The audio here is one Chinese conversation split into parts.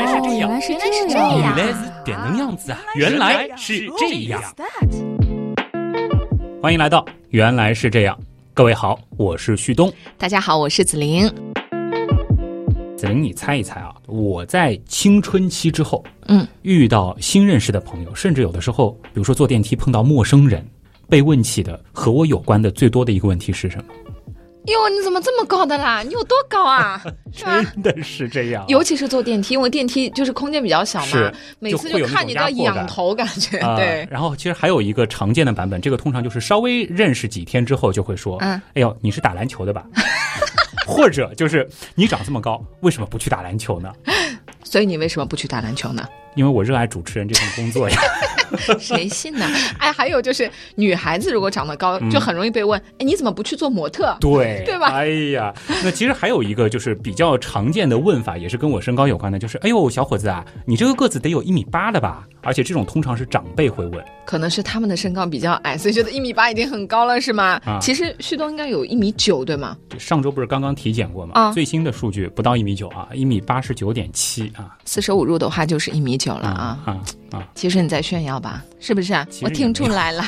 来是这样，原来是这样，原来是点能样子啊！原来是这样。欢迎来到《原来是这样》，各位好，我是旭东。大家好，我是子玲。子玲，你猜一猜啊？我在青春期之后，嗯，遇到新认识的朋友，甚至有的时候，比如说坐电梯碰到陌生人，被问起的和我有关的最多的一个问题是什么？哟，你怎么这么高的啦？你有多高啊？真的是这样，尤其是坐电梯，因为电梯就是空间比较小嘛是，每次就看你都要仰头，感觉啊对。然后其实还有一个常见的版本，这个通常就是稍微认识几天之后就会说，嗯哎呦，你是打篮球的吧？或者就是你长这么高，为什么不去打篮球呢？所以你为什么不去打篮球呢？因为我热爱主持人这份工作呀。谁信呢？哎，还有就是女孩子如果长得高，嗯就很容易被问，哎，你怎么不去做模特？对，对吧 哎呀，那其实还有一个就是比较常见的问法，也是跟我身高有关的，就是哎呦，小伙子啊，你这个个子得有一米八了吧？而且这种通常是长辈会问。可能是他们的身高比较矮，所以觉得一米八已经很高了，是吗？啊其实旭东应该有一米九，对吗？这上周不是刚刚体检过吗？啊最新的数据不到一米九啊，一米八十九点七啊四舍五入的话就是一米九了啊。啊啊！其实你在炫耀吧，是不是我听出来了，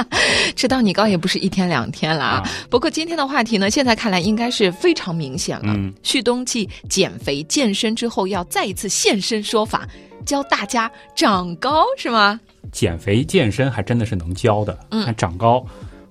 知道你高也不是一天两天了啊。啊不过今天的话题呢，现在看来应该是非常明显了。嗯旭东继减肥健身之后，要再一次现身说法，教大家长高，是吗？减肥健身还真的是能教的，嗯但长高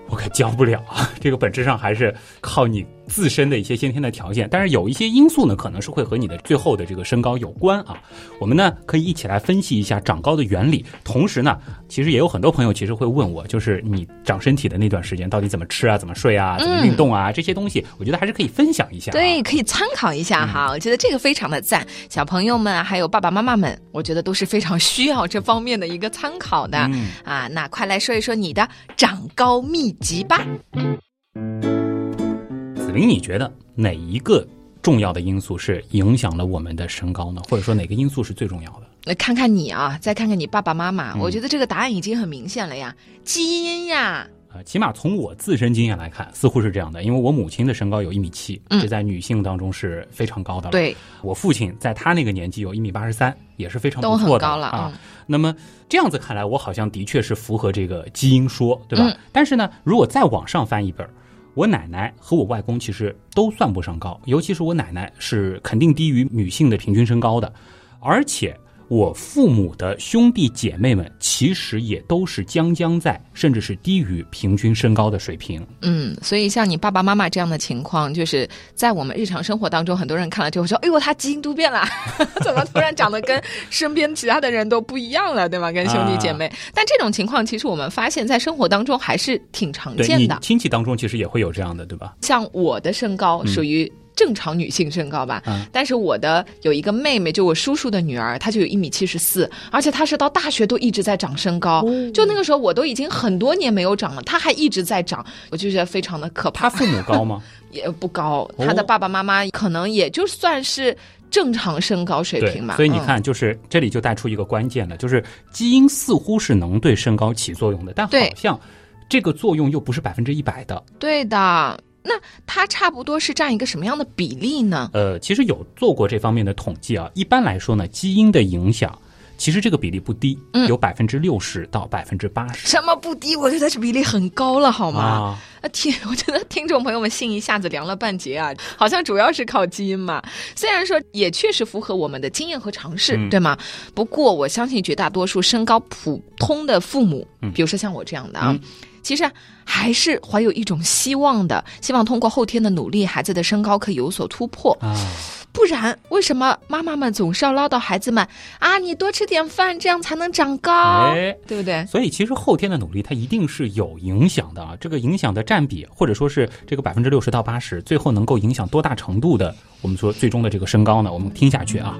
我可教不了啊。这个本质上还是靠你自身的一些先天的条件，但是有一些因素呢，可能是会和你的最后的这个身高有关啊。我们呢可以一起来分析一下长高的原理，同时呢，其实也有很多朋友其实会问我，就是你长身体的那段时间到底怎么吃啊，怎么睡啊，怎么运动啊，这些东西，我觉得还是可以分享一下、啊。对，可以参考一下哈。我觉得这个非常的赞，小朋友们还有爸爸妈妈们，我觉得都是非常需要这方面的一个参考的、嗯啊。那快来说一说你的长高秘籍吧。子玲，你觉得哪一个重要的因素是影响了我们的身高呢？或者说哪个因素是最重要的？那看看你啊，再看看你爸爸妈妈，嗯我觉得这个答案已经很明显了呀，基因呀。呃，起码从我自身经验来看，似乎是这样的。因为我母亲的身高有一米七，嗯这在女性当中是非常高的了。，对，我父亲在他那个年纪有一米八十三，也是非常都很不错的高了啊。嗯那么这样子看来，我好像的确是符合这个基因说，对吧？嗯但是呢，如果再往上翻一本儿，我奶奶和我外公其实都算不上高，尤其是我奶奶是肯定低于女性的平均身高的，而且。我父母的兄弟姐妹们其实也都是将将在，甚至是低于平均身高的水平。嗯，所以像你爸爸妈妈这样的情况，就是在我们日常生活当中，很多人看了之后说：“哎呦，他基因突变了，怎么突然长得跟身边其他的人都不一样了，对吗？跟兄弟姐妹。但这种情况，其实我们发现，在生活当中还是挺常见的。亲戚当中其实也会有这样的，对吧？像我的身高属于正常女性身高吧，嗯但是我的有一个妹妹，就我叔叔的女儿，她就有一米七十四，而且她是到大学都一直在长身高。哦就那个时候，我都已经很多年没有长了，她还一直在长，我就觉得非常的可怕。她父母高吗？也不高，哦她的爸爸妈妈可能也就算是正常身高水平吧。，嗯所以你看，就是这里就带出一个关键了，就是基因似乎是能对身高起作用的，但好像这个作用又不是百分之一百的。对的。那它差不多是占一个什么样的比例呢？呃，其实有做过这方面的统计啊。一般来说呢，基因的影响其实这个比例不低，嗯有百分之六十到百分之八十。什么不低？我觉得这比例很高了，好吗？啊，啊，听，我觉得听众朋友们心一下子凉了半截啊，好像主要是靠基因嘛。虽然说也确实符合我们的经验和尝试，嗯对吗？不过我相信绝大多数身高普通的父母，嗯比如说像我这样的啊。嗯其实还是怀有一种希望的，希望通过后天的努力，孩子的身高可以有所突破。啊，不然，为什么妈妈们总是要唠叨孩子们啊？你多吃点饭，这样才能长高，哎，对不对？所以其实后天的努力它一定是有影响的啊。这个影响的占比，或者说是这个百分之六十到八十，最后能够影响多大程度的，我们说最终的这个身高呢？我们听下去啊。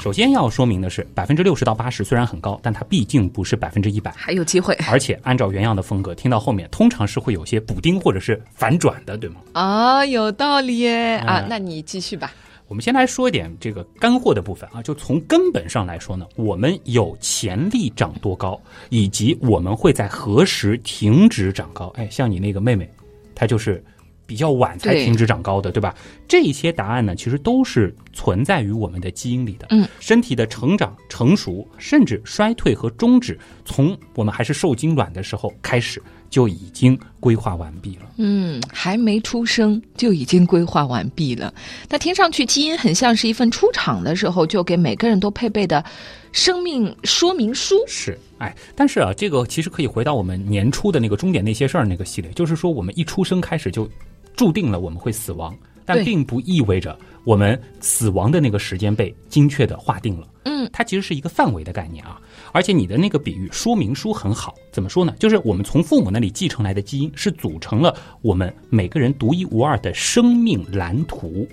首先要说明的是，百分之六十到八十虽然很高，但它毕竟不是百分之一百。还有机会而且按照原样的风格，听到后面通常是会有些补丁或者是反转的，对吗？啊，有道理耶啊嗯！那你继续吧。我们先来说一点这个干货的部分啊，就从根本上来说呢，我们有潜力长多高，以及我们会在何时停止长高。哎，像你那个妹妹，她就是比较晚才停止长高的，对吧？这些答案呢，其实都是存在于我们的基因里的。嗯，身体的成长、成熟，甚至衰退和终止，从我们还是受精卵的时候开始。就已经规划完毕了。嗯，还没出生就已经规划完毕了。那听上去基因很像是一份出厂的时候就给每个人都配备的生命说明书。是，哎，但是啊，这个其实可以回到我们年初的那个终点那些事儿那个系列，就是说我们一出生开始就注定了我们会死亡，但并不意味着我们死亡的那个时间被精确的划定了。嗯，它其实是一个范围的概念啊。而且你的那个比喻说明书很好，怎么说呢？就是我们从父母那里继承来的基因，是组成了我们每个人独一无二的生命蓝图。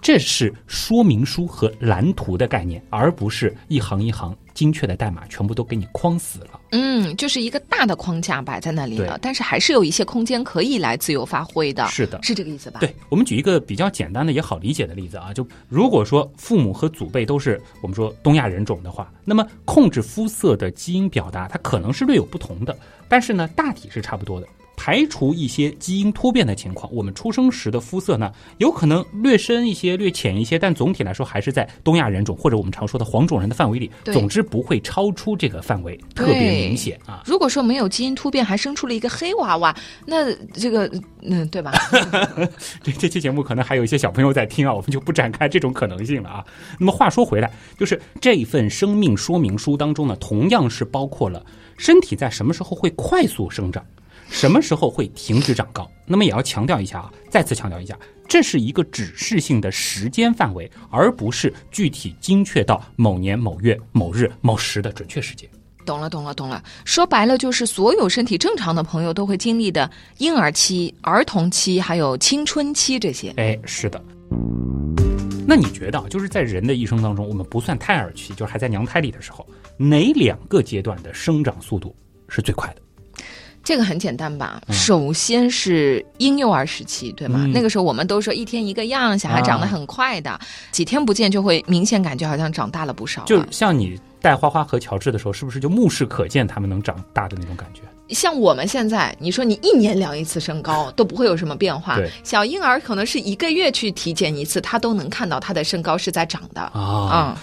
这是说明书和蓝图的概念，而不是一行一行精确的代码全部都给你框死了。嗯，就是一个大的框架摆在那里了，但是还是有一些空间可以来自由发挥的。是的，是这个意思吧？对，我们举一个比较简单的也好理解的例子啊，就如果说父母和祖辈都是我们说东亚人种的话，那么控制肤色的基因表达它可能是略有不同的，但是呢，大体是差不多的。排除一些基因突变的情况，我们出生时的肤色呢，有可能略深一些、略浅一些，但总体来说还是在东亚人种或者我们常说的黄种人的范围里。总之不会超出这个范围特别明显啊。如果说没有基因突变，还生出了一个黑娃娃，那这个嗯，对吧？这 这期节目可能还有一些小朋友在听啊，我们就不展开这种可能性了啊。那么话说回来，就是这份生命说明书当中呢，同样是包括了身体在什么时候会快速生长。什么时候会停止长高？那么也要强调一下啊，再次强调一下，这是一个指示性的时间范围，而不是具体精确到某年某月某日某时的准确时间。懂了，懂了，懂了。说白了，就是所有身体正常的朋友都会经历的婴儿期、儿童期，还有青春期这些。哎，是的。那你觉得，就是在人的一生当中，我们不算胎儿期，就是还在娘胎里的时候，哪两个阶段的生长速度是最快的？这个很简单吧？首先是婴幼儿时期，对吗？那个时候我们都说一天一个样，小孩长得很快的，几天不见就会明显感觉好像长大了不少。就像你带花花和乔治的时候，是不是就目视可见他们能长大的那种感觉？像我们现在，你说你一年量一次身高都不会有什么变化。小婴儿可能是一个月去体检一次，他都能看到他的身高是在长的啊。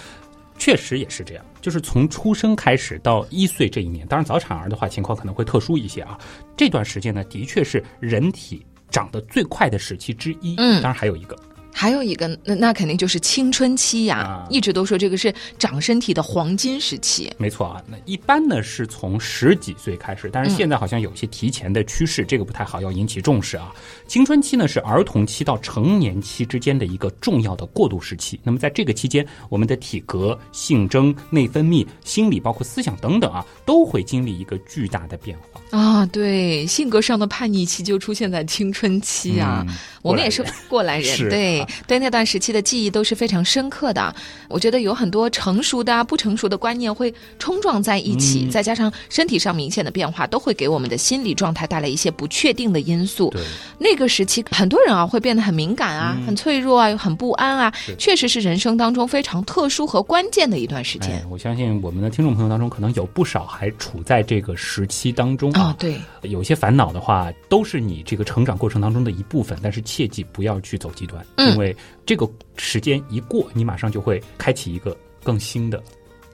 确实也是这样，就是从出生开始到一岁这一年，当然早产儿的话情况可能会特殊一些啊。这段时间呢，的确是人体长得最快的时期之一。嗯，当然还有一个。还有一个，那那肯定就是青春期呀，一直都说这个是长身体的黄金时期。没错啊，那一般呢是从十几岁开始，但是现在好像有些提前的趋势，这个不太好，要引起重视啊。青春期呢是儿童期到成年期之间的一个重要的过渡时期。那么在这个期间，我们的体格、性征、内分泌、心理，包括思想等等啊，都会经历一个巨大的变化啊。对，性格上的叛逆期就出现在青春期啊。我们也是过来人，对对那段时期的记忆都是非常深刻的。我觉得有很多成熟的、不成熟的观念会冲撞在一起，再加上身体上明显的变化，都会给我们的心理状态带来一些不确定的因素。对那个时期，很多人啊会变得很敏感啊，很脆弱啊，又很不安啊，确实是人生当中非常特殊和关键的一段时间。我相信我们的听众朋友当中，可能有不少还处在这个时期当中啊。对，有些烦恼的话，都是你这个成长过程当中的一部分，但是。切记不要去走极端，因为这个时间一过，你马上就会开启一个更新的。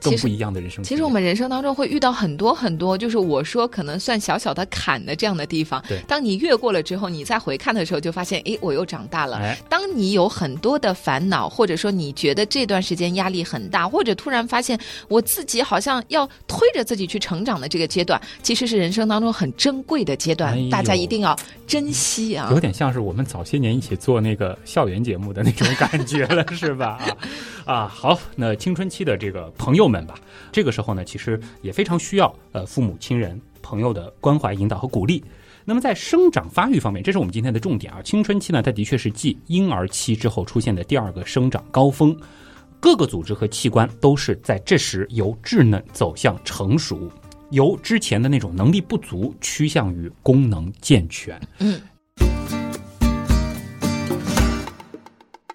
更不一样的人生。其实我们人生当中会遇到很多很多，就是我说可能算小小的坎的这样的地方。对，当你越过了之后，你再回看的时候，就发现，哎，我又长大了。当你有很多的烦恼，或者说你觉得这段时间压力很大，或者突然发现我自己好像要推着自己去成长的这个阶段，其实是人生当中很珍贵的阶段，大家一定要珍惜啊。有点像是我们早些年一起做那个校园节目的那种感觉了，是吧？啊啊，好，那青春期的这个朋友们。们吧，这个时候呢，其实也非常需要呃父母亲人朋友的关怀引导和鼓励。那么在生长发育方面，这是我们今天的重点啊。青春期呢，它的确是继婴儿期之后出现的第二个生长高峰，各个组织和器官都是在这时由稚嫩走向成熟，由之前的那种能力不足趋向于功能健全。嗯，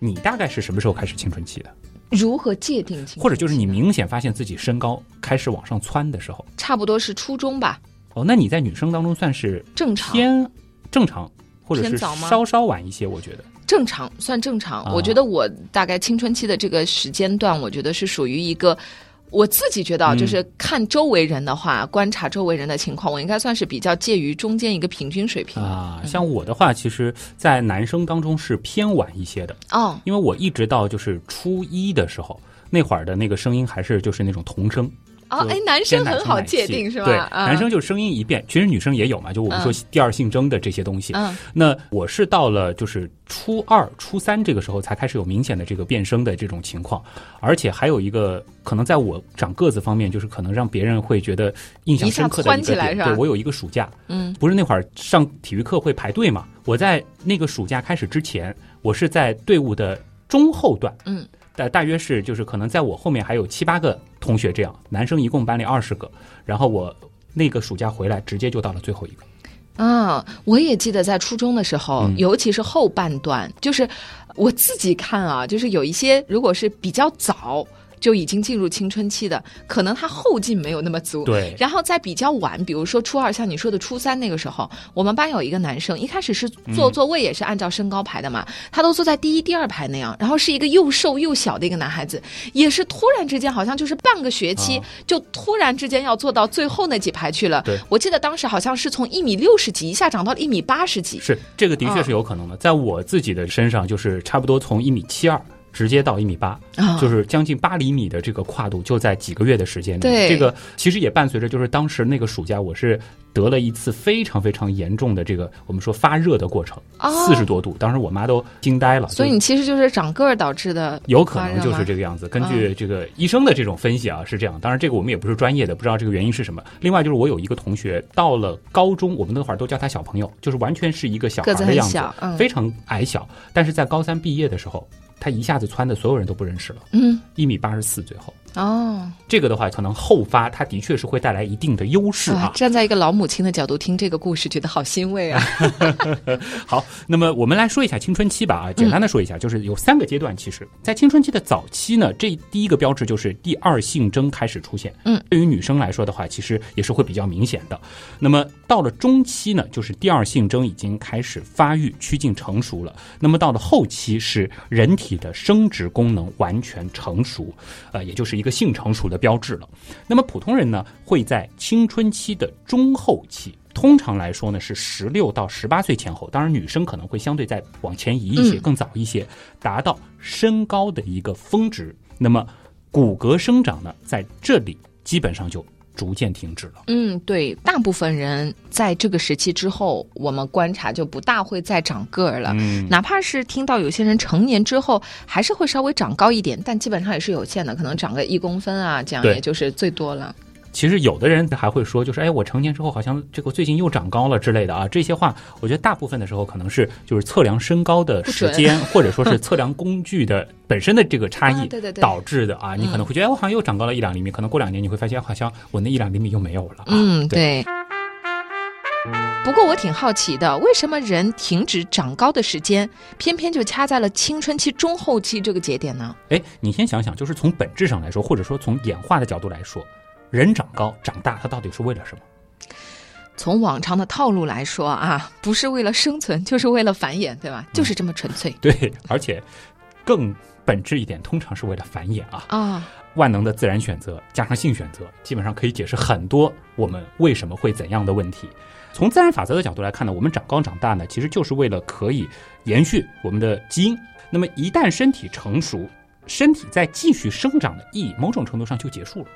你大概是什么时候开始青春期的？如何界定？或者就是你明显发现自己身高开始往上窜的时候，差不多是初中吧。哦，那你在女生当中算是正常偏正常，或者是稍稍晚一些，我觉得。正常，算正常。啊我觉得我大概青春期的这个时间段，我觉得是属于一个。我自己觉得就是看周围人的话，观察周围人的情况，我应该算是比较介于中间一个平均水平。啊，像我的话，其实，在男生当中是偏晚一些的，哦，因为我一直到就是初一的时候，那会儿的那个声音还是就是那种童声，哦，哎，男生很好界定是吧？对，啊男生就声音一变，其实女生也有嘛，就我们说嗯第二性征的这些东西。嗯那我是到了就是初二、初三这个时候才开始有明显的这个变声的这种情况，而且还有一个可能在我长个子方面，就是可能让别人会觉得印象深刻的一个点。对我有一个暑假，嗯不是那会儿上体育课会排队嘛？我在那个暑假开始之前，我是在队伍的中后段，嗯，大大约是就是可能在我后面还有七八个同学这样，男生一共班里二十个，然后我那个暑假回来直接就到了最后一个。啊，我也记得在初中的时候，嗯尤其是后半段，就是我自己看啊，就是有一些如果是比较早就已经进入青春期的，可能他后劲没有那么足。对，然后在比较晚，比如说初二，像你说的初三那个时候，我们班有一个男生，一开始是坐座位也是按照身高排的嘛，他都坐在第一、第二排那样，然后是一个又瘦又小的一个男孩子，也是突然之间好像就是半个学期、啊就突然之间要坐到最后那几排去了。对我记得当时好像是从一米六十几一下长到了一米八十几。是这个的确是有可能的，在我自己的身上就是差不多从一米七二。直接到一米八、啊就是将近八厘米的这个跨度，就在几个月的时间里。对这个其实也伴随着，就是当时那个暑假，我是得了一次非常非常严重的这个我们说发热的过程，哦四十多度，当时我妈都惊呆了。所以你其实就是长个儿导致的，有可能就是。这个样子。根据这个医生的这种分析啊，是这样。当然，这个我们也不是专业的，不知道这个原因是什么。另外就是我有一个同学到了高中，我们那会儿都叫他小朋友，就是完全是一个小孩的样子非常矮小。但是在高三毕业的时候，他一下子穿的所有人都不认识了，嗯，一米八十四，最后。哦，这个的话，可能后发，它的确是会带来一定的优势啊。哇站在一个老母亲的角度听这个故事，觉得好欣慰啊。好，那么我们来说一下青春期吧啊，简单的说一下，就是有三个阶段。其实，在青春期的早期呢，这第一个标志就是第二性征开始出现。嗯，对于女生来说的话，其实也是会比较明显的。那么到了中期呢，就是第二性征已经开始发育、趋近成熟了。那么到了后期是人体的生殖功能完全成熟，呃，也就是一个性成熟的标志了。那么普通人呢，会在青春期的中后期。通常来说呢，是十六到十八岁前后，当然女生可能会相对再往前移一些，嗯更早一些，达到身高的一个峰值。那么骨骼生长呢，在这里基本上就逐渐停止了。嗯，对，大部分人在这个时期之后，我们观察就不大会再长个儿了。嗯，哪怕是听到有些人成年之后还是会稍微长高一点，但基本上也是有限的，可能长个一公分啊，这样也就是最多了。其实有的人还会说，就是哎，我成年之后好像这个最近又长高了之类的啊。这些话，我觉得大部分的时候可能是就是测量身高的时间，或者说是测量工具的本身的这个差异 导致的啊。你可能会觉得，哎，我好像又长高了一两厘米，可能过两年你会发现，好像我那一两厘米又没有了、啊。嗯，对。对。不过我挺好奇的，为什么人停止长高的时间，偏偏就掐在了青春期中后期这个节点呢？哎，你先想想，就是从本质上来说，或者说从演化的角度来说，人长高长大，它到底是为了什么？从往常的套路来说啊，不是为了生存，就是为了繁衍，对吧？就是这么纯粹对，而且更本质一点，通常是为了繁衍啊。啊。万能的自然选择加上性选择，基本上可以解释很多我们为什么会怎样的问题。从自然法则的角度来看呢，我们长高长大呢，其实就是为了可以延续我们的基因。那么一旦身体成熟，身体在继续生长的意义，某种程度上就结束了。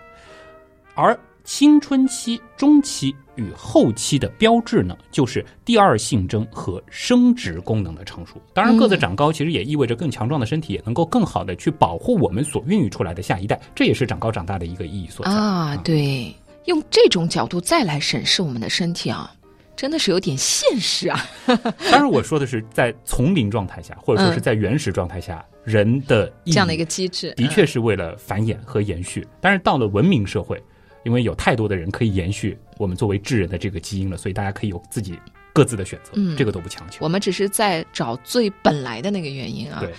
而青春期、中期与后期的标志呢，就是第二性征和生殖功能的成熟。当然，个子长高其实也意味着更强壮的身体，也能够更好的去保护我们所孕育出来的下一代，这也是长高长大的一个意义所在。啊，对，用这种角度再来审视我们的身体啊，真的是有点现实啊。当然，我说的是在丛林状态下，或者说是在原始状态下，人的这样的一个机制，的确是为了繁衍和延续。但是到了文明社会，因为有太多的人可以延续我们作为智人的这个基因了，所以大家可以有自己各自的选择，嗯这个都不强求。我们只是在找最本来的那个原因啊。对。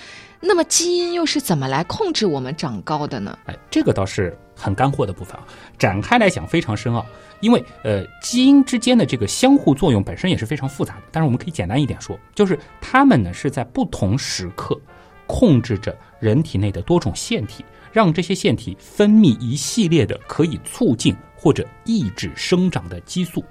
那么基因又是怎么来控制我们长高的呢？哎，这个倒是很干货的部分啊，展开来讲非常深奥。因为呃，基因之间的这个相互作用本身也是非常复杂的。但是我们可以简单一点说，就是它们呢是在不同时刻控制着人体内的多种腺体，让这些腺体分泌一系列的可以促进或者抑制生长的激素。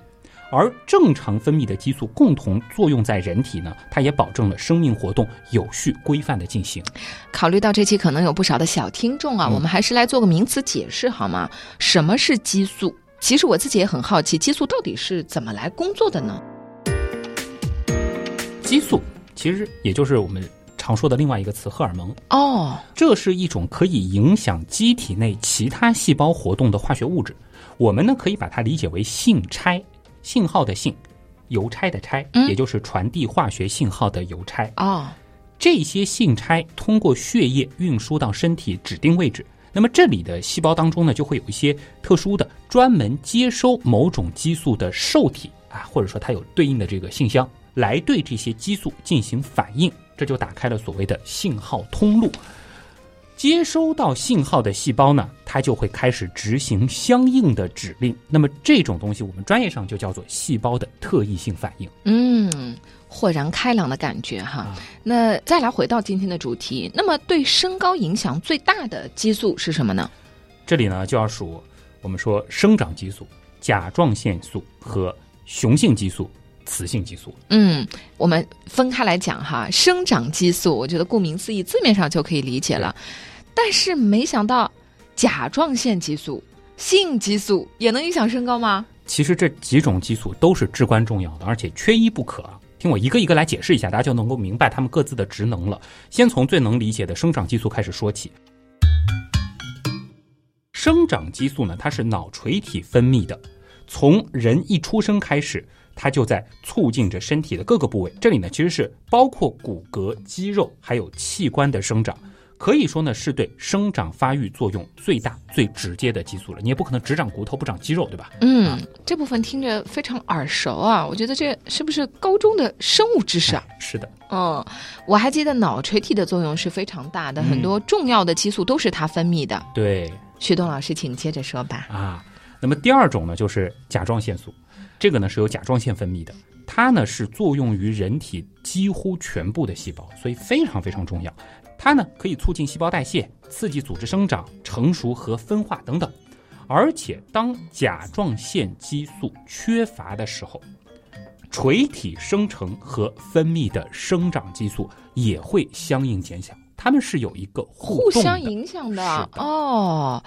而正常分泌的激素共同作用在人体呢，它也保证了生命活动有序规范的进行。考虑到这期可能有不少的小听众啊，我们还是来做个名词解释好吗？什么是激素？其实我自己也很好奇，激素到底是怎么来工作的呢？激素其实也就是我们常说的另外一个词——荷尔蒙。哦，这是一种可以影响机体内其他细胞活动的化学物质。我们呢可以把它理解为信差。信号的信，邮差的差，也就是传递化学信号的邮差啊。这些信差通过血液运输到身体指定位置，那么这里的细胞当中呢，就会有一些特殊的专门接收某种激素的受体啊，或者说它有对应的这个信箱，来对这些激素进行反应，这就打开了所谓的信号通路。接收到信号的细胞呢，它就会开始执行相应的指令。那么这种东西，我们专业上就叫做细胞的特异性反应。嗯，豁然开朗的感觉哈。那再来回到今天的主题，那么对身高影响最大的激素是什么呢？这里呢就要数我们说生长激素、甲状腺素和雄性激素、雌性激素。嗯，我们分开来讲哈。生长激素，我觉得顾名思义，字面上就可以理解了。但是没想到，甲状腺激素、性激素也能影响身高吗？其实这几种激素都是至关重要的，而且缺一不可。听我一个一个来解释一下，大家就能够明白它们各自的职能了。先从最能理解的生长激素开始说起。生长激素呢，它是脑垂体分泌的，从人一出生开始，它就在促进着身体的各个部位。这里呢，其实是包括骨骼、肌肉还有器官的生长。可以说呢，是对生长发育作用最大、最直接的激素了。你也不可能只长骨头不长肌肉，对吧？嗯，这部分听着非常耳熟啊。我觉得这是不是高中的生物知识啊？是的。嗯，我还记得脑垂体的作用是非常大的，很多重要的激素都是它分泌的。对，徐东老师，请接着说吧。啊，那么第二种呢，就是甲状腺素，这个呢是由甲状腺分泌的，它呢是作用于人体几乎全部的细胞，所以非常非常重要。它呢可以促进细胞代谢，刺激组织生长、成熟和分化等等。而且，当甲状腺激素缺乏的时候，垂体生成和分泌的生长激素也会相应减小。它们是有一个互相影响的哦。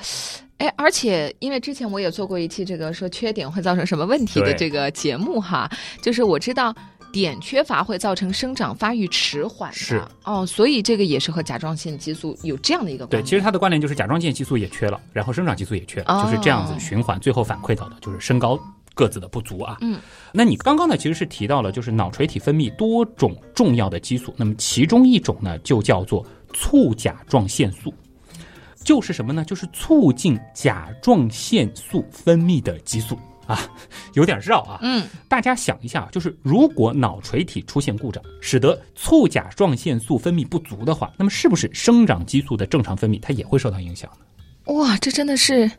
哎，而且因为之前我也做过一期这个说缺点会造成什么问题的这个节目哈，就是我知道。碘缺乏会造成生长发育迟缓，是哦，所以这个也是和甲状腺激素有这样的一个对。其实它的关联就是甲状腺激素也缺了，然后生长激素也缺，就是这样子循环，最后反馈到的就是身高个子的不足啊。嗯，那你刚刚呢其实是提到了就是脑垂体分泌多种重要的激素，那么其中一种呢就叫做促甲状腺素，就是什么呢？就是促进甲状腺素分泌的激素。啊，有点绕啊。嗯，大家想一下，就是如果脑垂体出现故障，使得促甲状腺素分泌不足的话，那么是不是生长激素的正常分泌它也会受到影响呢？哇，这真的是。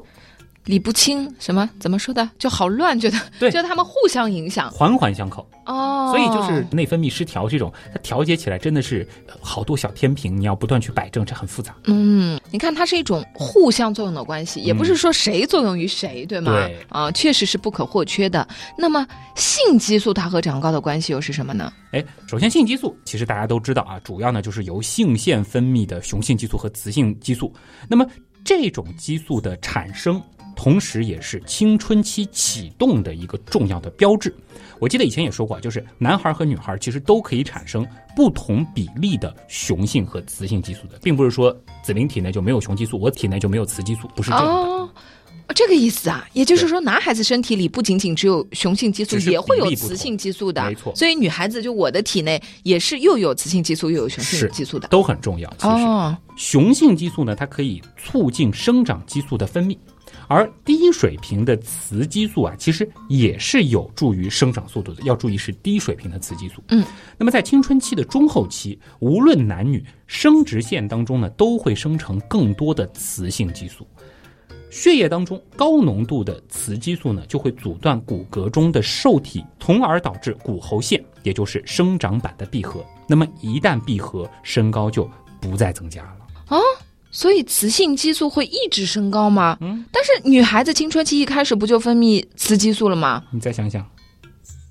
理不清什么怎么说的就好乱，觉得对，觉得他们互相影响，环环相扣哦。所以就是内分泌失调这种，它调节起来真的是好多小天平，你要不断去摆正，这很复杂。嗯，你看它是一种互相作用的关系，也不是说谁作用于谁，对吗？对啊，确实是不可或缺的。那么性激素它和长高的关系又是什么呢？哎，首先性激素其实大家都知道啊，主要呢就是由性腺分泌的雄性激素和雌性激素。那么这种激素的产生。同时，也是青春期启动的一个重要的标志。我记得以前也说过，就是男孩和女孩其实都可以产生不同比例的雄性和雌性激素的，并不是说子林体内就没有雄激素，我体内就没有雌激素，不是这样的。哦，这个意思啊，也就是说，男孩子身体里不仅仅只有雄性激素，也会有雌性激素的，没错。所以女孩子就我的体内也是又有雌性激素又有雄性激素的，都很重要。其实，雄性激素呢，它可以促进生长激素的分泌。而低水平的雌激素啊，其实也是有助于生长速度的。要注意是低水平的雌激素。嗯，那么在青春期的中后期，无论男女，生殖腺当中呢都会生成更多的雌性激素。血液当中高浓度的雌激素呢，就会阻断骨骼中的受体，从而导致骨骺腺，也就是生长板的闭合。那么一旦闭合，身高就不再增加了。啊，所以雌性激素会一直升高吗？嗯，但是女孩子青春期一开始不就分泌雌激素了吗？你再想想，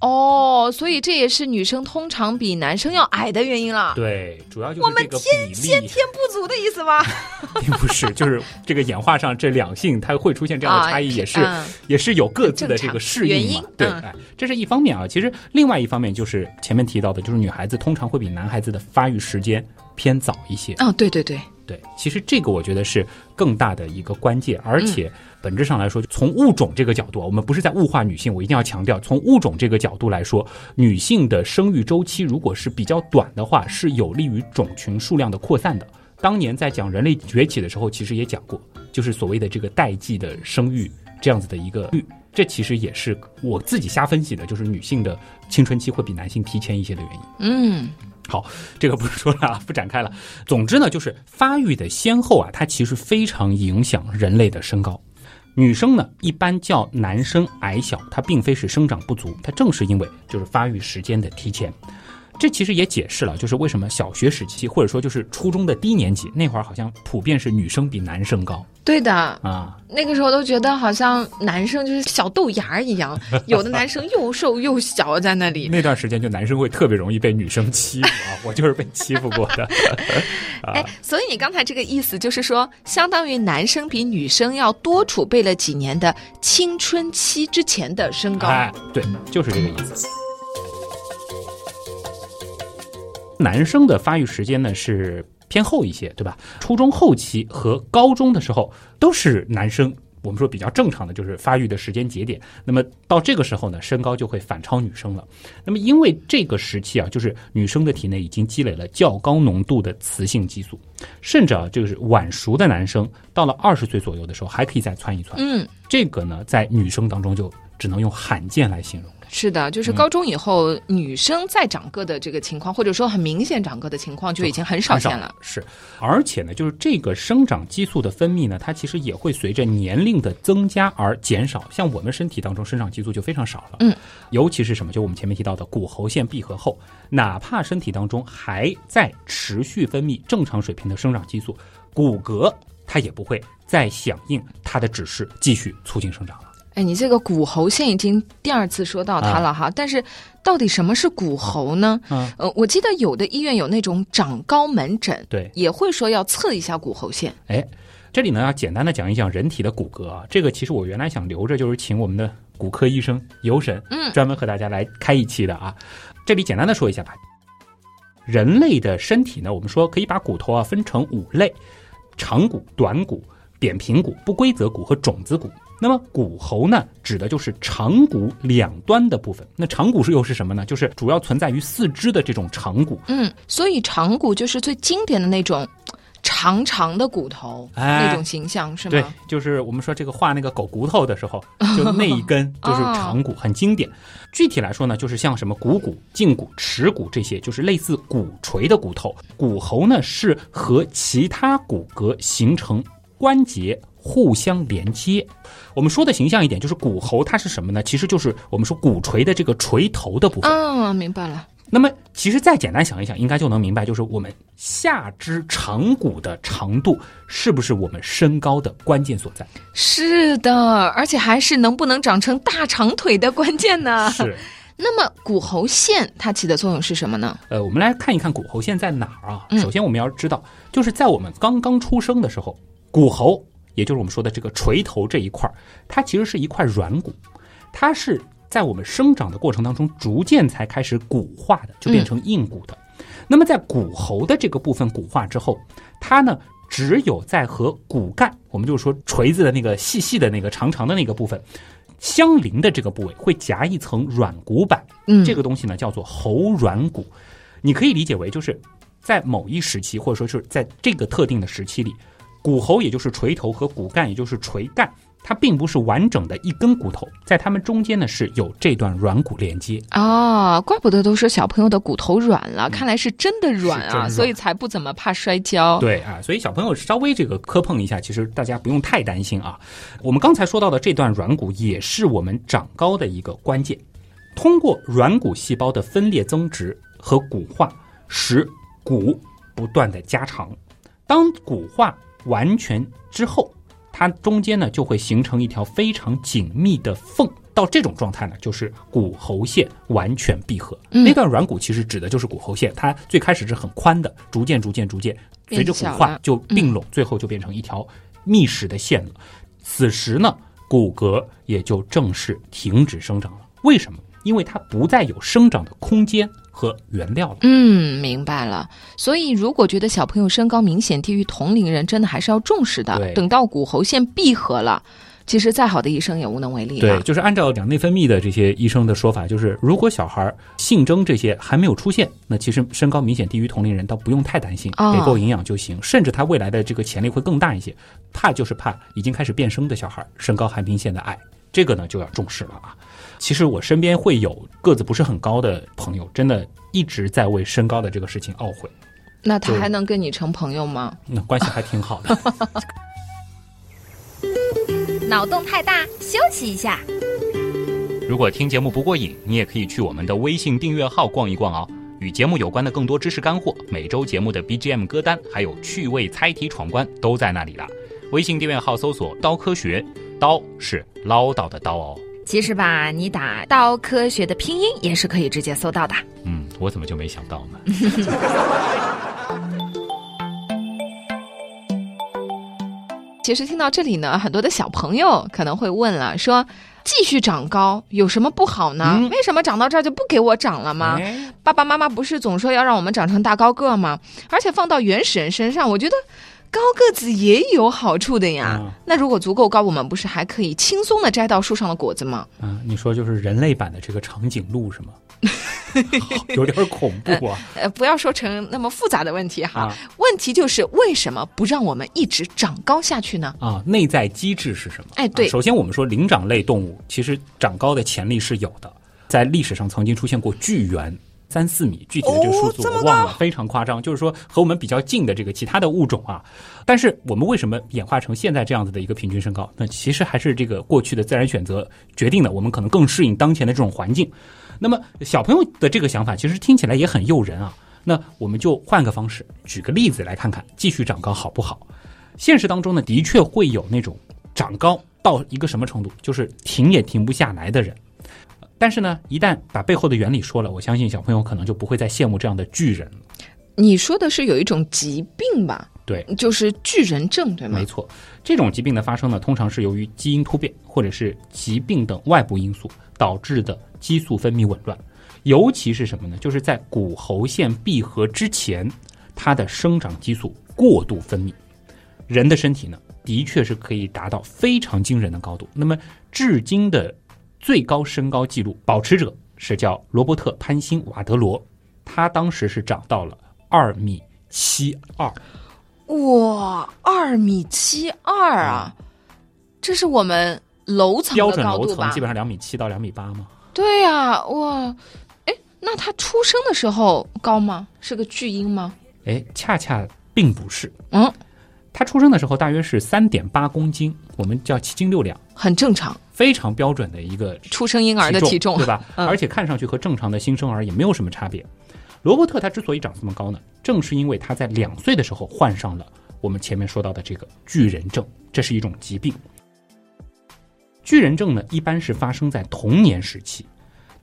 哦，所以这也是女生通常比男生要矮的原因了。对，主要就我们是这个比例，先天不足的意思吗？并不是，就是这个演化上这两性它会出现这样的差异，啊也是、嗯也是有各自的这个适应嘛。对，嗯哎，这是一方面啊。其实另外一方面就是前面提到的，就是女孩子通常会比男孩子的发育时间偏早一些。哦，对对对，对，其实这个我觉得是更大的一个关键，而嗯且本质上来说，从物种这个角度啊，我们不是在物化女性，我一定要强调，从物种这个角度来说，女性的生育周期如果是比较短的话，是有利于种群数量的扩散的。当年在讲人类崛起的时候，其实也讲过，就是所谓的这个代际的生育这样子的一个率，这其实也是我自己瞎分析的，就是女性的青春期会比男性提前一些的原因。嗯，好，这个不说了啊，不展开了。总之呢，就是发育的先后啊，它其实非常影响人类的身高。女生呢，一般叫男生矮小，它并非是生长不足，它正是因为就是发育时间的提前。这其实也解释了，就是为什么小学时期或者说就是初中的低年级那会儿，好像普遍是女生比男生高对的，啊。那个时候都觉得好像男生就是小豆芽儿一样，有的男生又瘦又小在那里。那段时间就男生会特别容易被女生欺负啊，我就是被欺负过的。啊 哎，所以你刚才这个意思就是说，相当于男生比女生要多储备了几年的青春期之前的身高。哎，对，就是这个意思。男生的发育时间呢是偏后一些，对吧？初中后期和高中的时候都是男生，我们说比较正常的，就是发育的时间节点。那么到这个时候呢，身高就会反超女生了。那么因为这个时期啊，就是女生的体内已经积累了较高浓度的雌性激素，甚至啊，就是晚熟的男生到了二十岁左右的时候，还可以再窜一窜。嗯，这个呢，在女生当中就只能用罕见来形容。是的，就是高中以后、女生再长个的这个情况，或者说很明显长个的情况，就已经很少见了。是，而且呢，就是这个生长激素的分泌呢，它其实也会随着年龄的增加而减少。像我们身体当中生长激素就非常少了，嗯，尤其是什么？就我们前面提到的骨骺腺闭合后，哪怕身体当中还在持续分泌正常水平的生长激素，骨骼它也不会再响应它的指示，继续促进生长了。哎，你这个骨骺线已经第二次说到它了啊哈，但是到底什么是骨喉呢？嗯，呃，我记得有的医院有那种长高门诊，对，也会说要测一下骨喉线。哎，这里呢要简单的讲一讲人体的骨骼啊，这个其实我原来想留着，就是请我们的骨科医生尤神，嗯专门和大家来开一期的啊。这里简单的说一下吧。人类的身体呢，我们说可以把骨头啊分成五类：长骨、短骨、扁平骨、不规则骨和种子骨。那么骨喉呢，指的就是长骨两端的部分。那长骨是又是什么呢？就是主要存在于四肢的这种长骨。嗯，所以长骨就是最经典的那种长长的骨头、哎那种形象，是吗对吗？，就是我们说这个画那个狗骨头的时候，就那一根就是长骨，很经典。具体来说呢，就是像什么股骨、胫骨、尺骨这些，就是类似骨锤的骨头。骨喉呢是和其他骨骼形成关节互相连接。我们说的形象一点，就是骨喉它是什么呢？其实就是我们说骨锤的这个锤头的部分。啊，明白了。那么，其实再简单想一想，应该就能明白，就是我们下肢长骨的长度是不是我们身高的关键所在？是的，而且还是能不能长成大长腿的关键呢。是。那么骨喉线它起的作用是什么呢？呃，我们来看一看骨喉线在哪儿啊？嗯首先，我们要知道，就是在我们刚刚出生的时候，骨骺，也就是我们说的这个锤头这一块儿，它其实是一块软骨，它是在我们生长的过程当中逐渐才开始骨化的，就变成硬骨的。那么在骨喉的这个部分骨化之后，它呢只有在和骨干，我们就是说锤子的那个细细的那个长长的那个部分相邻的这个部位，会夹一层软骨板。嗯，这个东西呢叫做喉软骨，你可以理解为就是在某一时期，或者说是在这个特定的时期里，骨喉也就是锤头和骨干也就是锤干，它并不是完整的一根骨头，在它们中间呢是有这段软骨连接。啊，怪不得都说小朋友的骨头软了，看来是真的软啊，软所以才不怎么怕摔跤。对啊，所以小朋友稍微这个磕碰一下，其实大家不用太担心啊。我们刚才说到的这段软骨也是我们长高的一个关键。通过软骨细胞的分裂增殖和骨化，使骨不断的加长。当骨化完全之后，它中间呢就会形成一条非常紧密的缝。到这种状态呢，就是骨喉线完全闭合。嗯那段软骨其实指的就是骨喉线，它最开始是很宽的，逐渐、逐渐、逐渐，随着骨化就并拢，最后就变成一条密实的线了。此时呢，骨骼也就正式停止生长了。为什么？因为它不再有生长的空间和原料了。嗯，明白了。所以，如果觉得小朋友身高明显低于同龄人，真的还是要重视的。等到骨骺线闭合了，其实再好的医生也无能为力对，就是按照讲内分泌的这些医生的说法，就是如果小孩性征这些还没有出现，那其实身高明显低于同龄人，倒不用太担心，哦给够营养就行。甚至他未来的这个潜力会更大一些。怕就是怕已经开始变声的小孩，身高还明显的矮，这个呢就要重视了啊。其实我身边会有个子不是很高的朋友，真的一直在为身高的这个事情懊悔，那他还能跟你成朋友吗？那关系还挺好的。脑洞太大，休息一下。如果听节目不过瘾，你也可以去我们的微信订阅号逛一逛哦。与节目有关的更多知识干货，每周节目的 BGM 歌单，还有趣味猜题闯关都在那里了。微信订阅号搜索“刀科学”，刀是唠叨的刀哦。其实吧，你打“刀科学”的拼音也是可以直接搜到的。嗯，我怎么就没想到呢？其实听到这里呢，很多的小朋友可能会问了，说继续长高有什么不好呢？嗯为什么长到这儿就不给我长了吗？哎爸爸妈妈不是总说要让我们长成大高个吗？而且放到原始人身上，我觉得高个子也有好处的呀。嗯那如果足够高，我们不是还可以轻松的摘到树上的果子吗？嗯，你说就是人类版的这个长颈鹿是吗？有点恐怖啊！呃，不要说成那么复杂的问题哈。啊问题就是为什么不让我们一直长高下去呢？啊，内在机制是什么？哎对啊首先我们说灵长类动物其实长高的潜力是有的，在历史上曾经出现过巨猿。三四米，具体的这个数字我忘了，非常夸张。就是说和我们比较近的这个其他的物种啊，但是我们为什么演化成现在这样子的一个平均身高？那其实还是这个过去的自然选择决定的，我们可能更适应当前的这种环境。那么小朋友的这个想法其实听起来也很诱人啊。那我们就换个方式，举个例子来看看，继续长高好不好？现实当中呢，的确会有那种长高到一个什么程度，就是停也停不下来的人。但是呢，一旦把背后的原理说了，我相信小朋友可能就不会再羡慕这样的巨人了。你说的是有一种疾病吧？对，就是巨人症，对吗没？错，这种疾病的发生呢，通常是由于基因突变或者是疾病等外部因素导致的激素分泌紊乱，尤其是什么呢？就是在骨喉腺闭合之前，它的生长激素过度分泌。人的身体呢，的确是可以达到非常惊人的高度。那么，至今的最高身高纪录保持者是叫罗伯特·潘辛·瓦德罗，他当时是长到了二米七二。哇，二米七二啊！这是我们楼层标准楼层基？本上两米七到两米八嘛。对呀、哇！哎，那他出生的时候高吗？是个巨婴吗？哎，恰恰并不是。嗯，他出生的时候大约是三点八公斤，我们叫七斤六两，很正常，非常标准的一个出生婴儿的体重对吧？嗯而且看上去和正常的新生儿也没有什么差别。罗伯特他之所以长这么高呢，正是因为他在两岁的时候患上了我们前面说到的这个巨人症，这是一种疾病。巨人症呢，一般是发生在童年时期，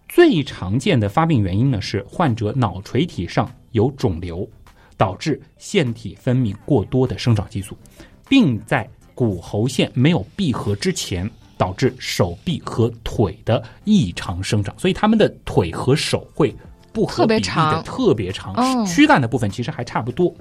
最常见的发病原因呢是患者脑垂体上有肿瘤，导致腺体分泌过多的生长激素，并在骨喉腺没有闭合之前，导致手臂和腿的异常生长，所以他们的腿和手会不合特别比例的长特别长，哦躯干的部分其实还差不多。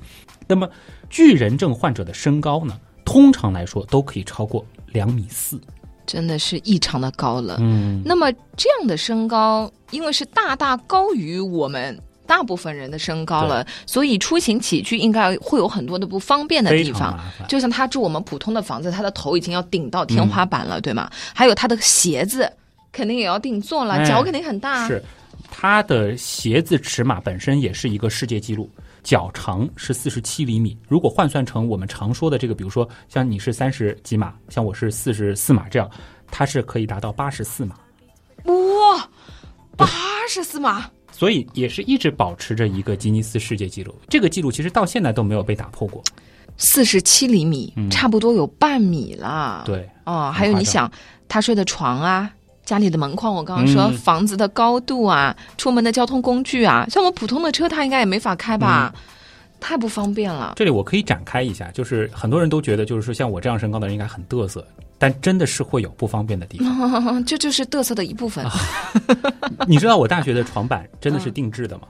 那么巨人症患者的身高呢，通常来说都可以超过两米四。真的是异常的高了。嗯，那么这样的身高，因为是大大高于我们大部分人的身高了，所以出行起居应该会有很多的不方便的地方。就像他住我们普通的房子，他的头已经要顶到天花板了，对吗？还有他的鞋子肯定也要定做了，哎脚肯定很大。是，他的鞋子尺码本身也是一个世界纪录，脚长是四十七厘米。如果换算成我们常说的这个，比如说像你是三十几码，像我是四十四码这样，它是可以达到八十四码，哇，八十四码，所以也是一直保持着一个吉尼斯世界纪录。这个记录其实到现在都没有被打破过。四十七厘米，嗯差不多有半米了。，对，哦，还有你想，他睡的床啊。家里的门框，我刚刚说、嗯房子的高度啊，出门的交通工具啊，像我们普通的车，他应该也没法开吧，嗯太不方便了。这里我可以展开一下，就是很多人都觉得，就是说像我这样身高的人应该很嘚瑟，但真的是会有不方便的地方。这就是嘚瑟的一部分。啊 你知道我大学的床板真的是定制的吗？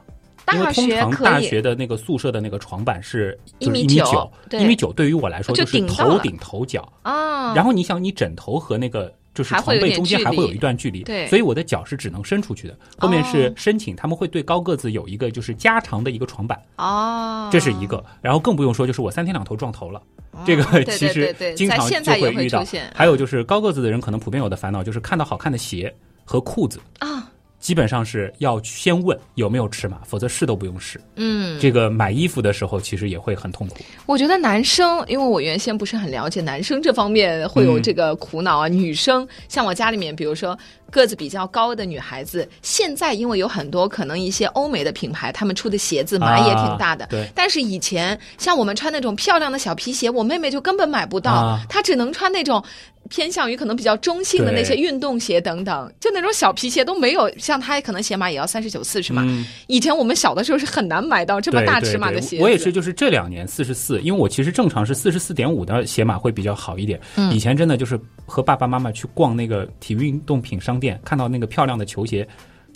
因为大通常学大学的那个宿舍的那个床板是就是一米九一米九，对于我来说就是头顶头脚。啊，然后你想，你枕头和那个就是床被中间还会有一段距离，对所以我的脚是只能伸出去的。后面是哦申请，他们会对高个子有一个就是加长的一个床板，哦，这是一个。然后更不用说，就是我三天两头撞头了。哦这个其实经常就会遇到，还有就是高个子的人可能普遍有的烦恼就是看到好看的鞋和裤子，啊，基本上是要先问有没有尺码，否则试都不用试。嗯，这个买衣服的时候其实也会很痛苦。我觉得男生，因为我原先不是很了解男生这方面会有嗯这个苦恼啊。女生像我家里面，比如说个子比较高的女孩子，现在因为有很多可能一些欧美的品牌，他们出的鞋子码也挺大的。啊对但是以前像我们穿那种漂亮的小皮鞋，我妹妹就根本买不到，啊她只能穿那种。偏向于可能比较中性的那些运动鞋等等，就那种小皮鞋都没有，像她可能鞋码也要三十九、四十码。嗯以前我们小的时候是很难买到这么大尺码的鞋子。我也是，就是这两年四十四，因为我其实正常是四十四点五的鞋码会比较好一点。嗯以前真的就是和爸爸妈妈去逛那个体育运动品商店，看到那个漂亮的球鞋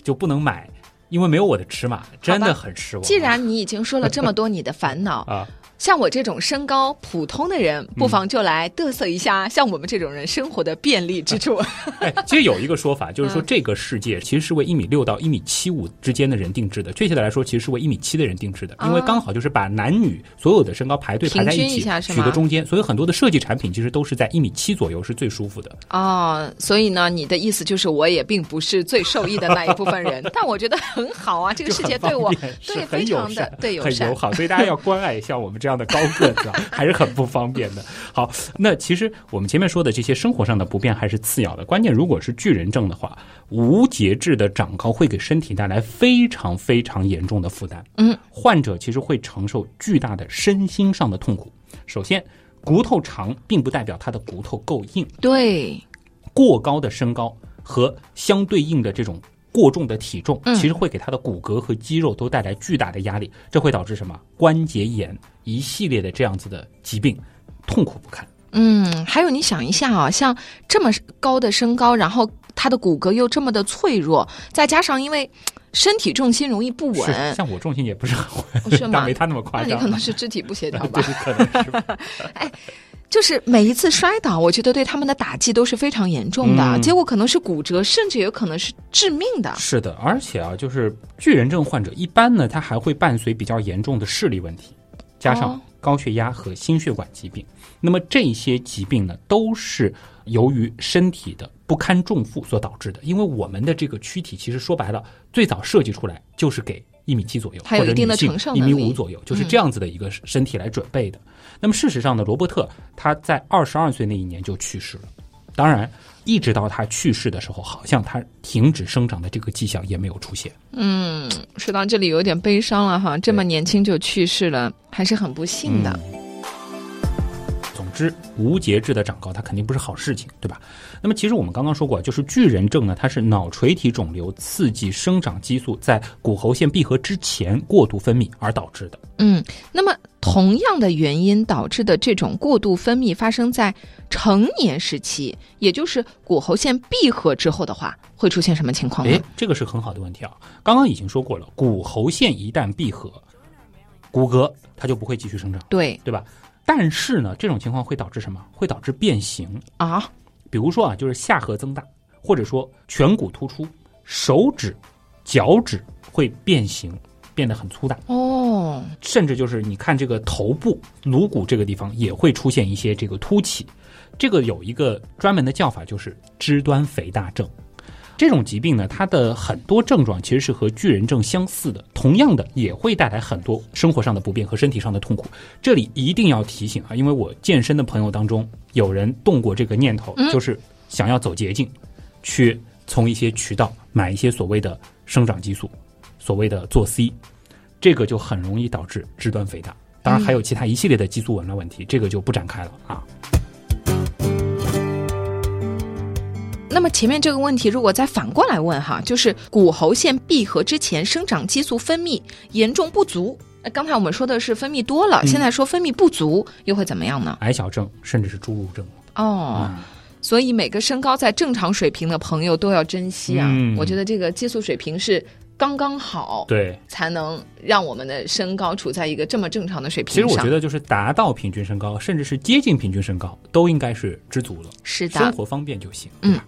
就不能买，因为没有我的尺码，真的很失望。既然你已经说了这么多你的烦恼，啊，像我这种身高普通的人，不妨就来嘚瑟一下，像我们这种人生活的便利之处。哎，其实有一个说法，就是说嗯这个世界其实是为一米六到一米七五之间的人定制的。确切的来说，其实是为一米七的人定制的，因为啊刚好就是把男女所有的身高排队排在平一起，取个中间。所以很多的设计产品其实都是在一米七左右是最舒服的。哦，所以呢，你的意思就是我也并不是最受益的那一部分人，但我觉得很好啊，这个世界对我对非常的对友善很友。好，所以大家要关爱一下我们这样的高个子啊，还是很不方便的。好，那其实我们前面说的这些生活上的不便还是次要的，关键如果是巨人症的话，无节制的长高会给身体带来非常非常严重的负担。嗯，患者其实会承受巨大的身心上的痛苦。首先，骨头长并不代表他的骨头够硬，对，过高的身高和相对应的这种过重的体重，嗯其实会给他的骨骼和肌肉都带来巨大的压力，这会导致什么关节炎一系列的这样子的疾病，痛苦不堪。嗯，还有你想一下啊，像这么高的身高，然后他的骨骼又这么的脆弱，再加上因为身体重心容易不稳，像我重心也不是很稳，是吗 但没他那么夸张。那你可能是肢体不协调吧 可能是吧。就是每一次摔倒，我觉得对他们的打击都是非常严重的，嗯结果可能是骨折，甚至有可能是致命的。是的，而且啊，就是巨人症患者一般呢，他还会伴随比较严重的视力问题，加上哦高血压和心血管疾病。那么这些疾病呢，都是由于身体的不堪重负所导致的。因为我们的这个躯体，其实说白了，最早设计出来就是给一米七左右，或者还有一定的女性承受一米五左右，就是这样子的一个身体来准备的。那么事实上呢，罗伯特他在二十二岁那一年就去世了。当然，一直到他去世的时候，好像他停止生长的这个迹象也没有出现。嗯，说到这里有点悲伤了哈，这么年轻就去世了，还是很不幸的。之，无节制的长高，它肯定不是好事情，对吧？那么，其实我们刚刚说过，就是巨人症呢，它是脑垂体肿瘤刺激生长激素在骨喉腺闭合之前过度分泌而导致的。嗯，那么同样的原因导致的这种过度分泌发生在成年时期，也就是骨喉腺闭合之后的话，会出现什么情况诶呢？，这个是很好的问题啊！刚刚已经说过了，骨喉腺一旦闭合，骨骼它就不会继续生长，对对吧？但是呢，这种情况会导致什么？会导致变形。啊，比如说啊，就是下颌增大，或者说颧骨突出，手指、脚趾会变形，变得很粗大，哦，甚至就是你看这个头部颅骨这个地方也会出现一些这个凸起，这个有一个专门的叫法，就是肢端肥大症。这种疾病呢，它的很多症状其实是和巨人症相似的，同样的也会带来很多生活上的不便和身体上的痛苦。这里一定要提醒啊，因为我健身的朋友当中有人动过这个念头，就是想要走捷径，去从一些渠道买一些所谓的生长激素，所谓的做 C，这个就很容易导致肢端肥大。当然还有其他一系列的激素紊乱问题，这个就不展开了啊。那么前面这个问题，如果再反过来问哈，就是骨喉腺闭合之前生长激素分泌严重不足。呃刚才我们说的是分泌多了，现在说分泌不足，又会怎么样呢？矮小症甚至是侏儒症。哦，所以每个身高在正常水平的朋友都要珍惜啊！嗯我觉得这个激素水平是刚刚好，对，才能让我们的身高处在一个这么正常的水平其实。我觉得就是达到平均身高，甚至是接近平均身高，都应该是知足了，是的生。活方便就行。嗯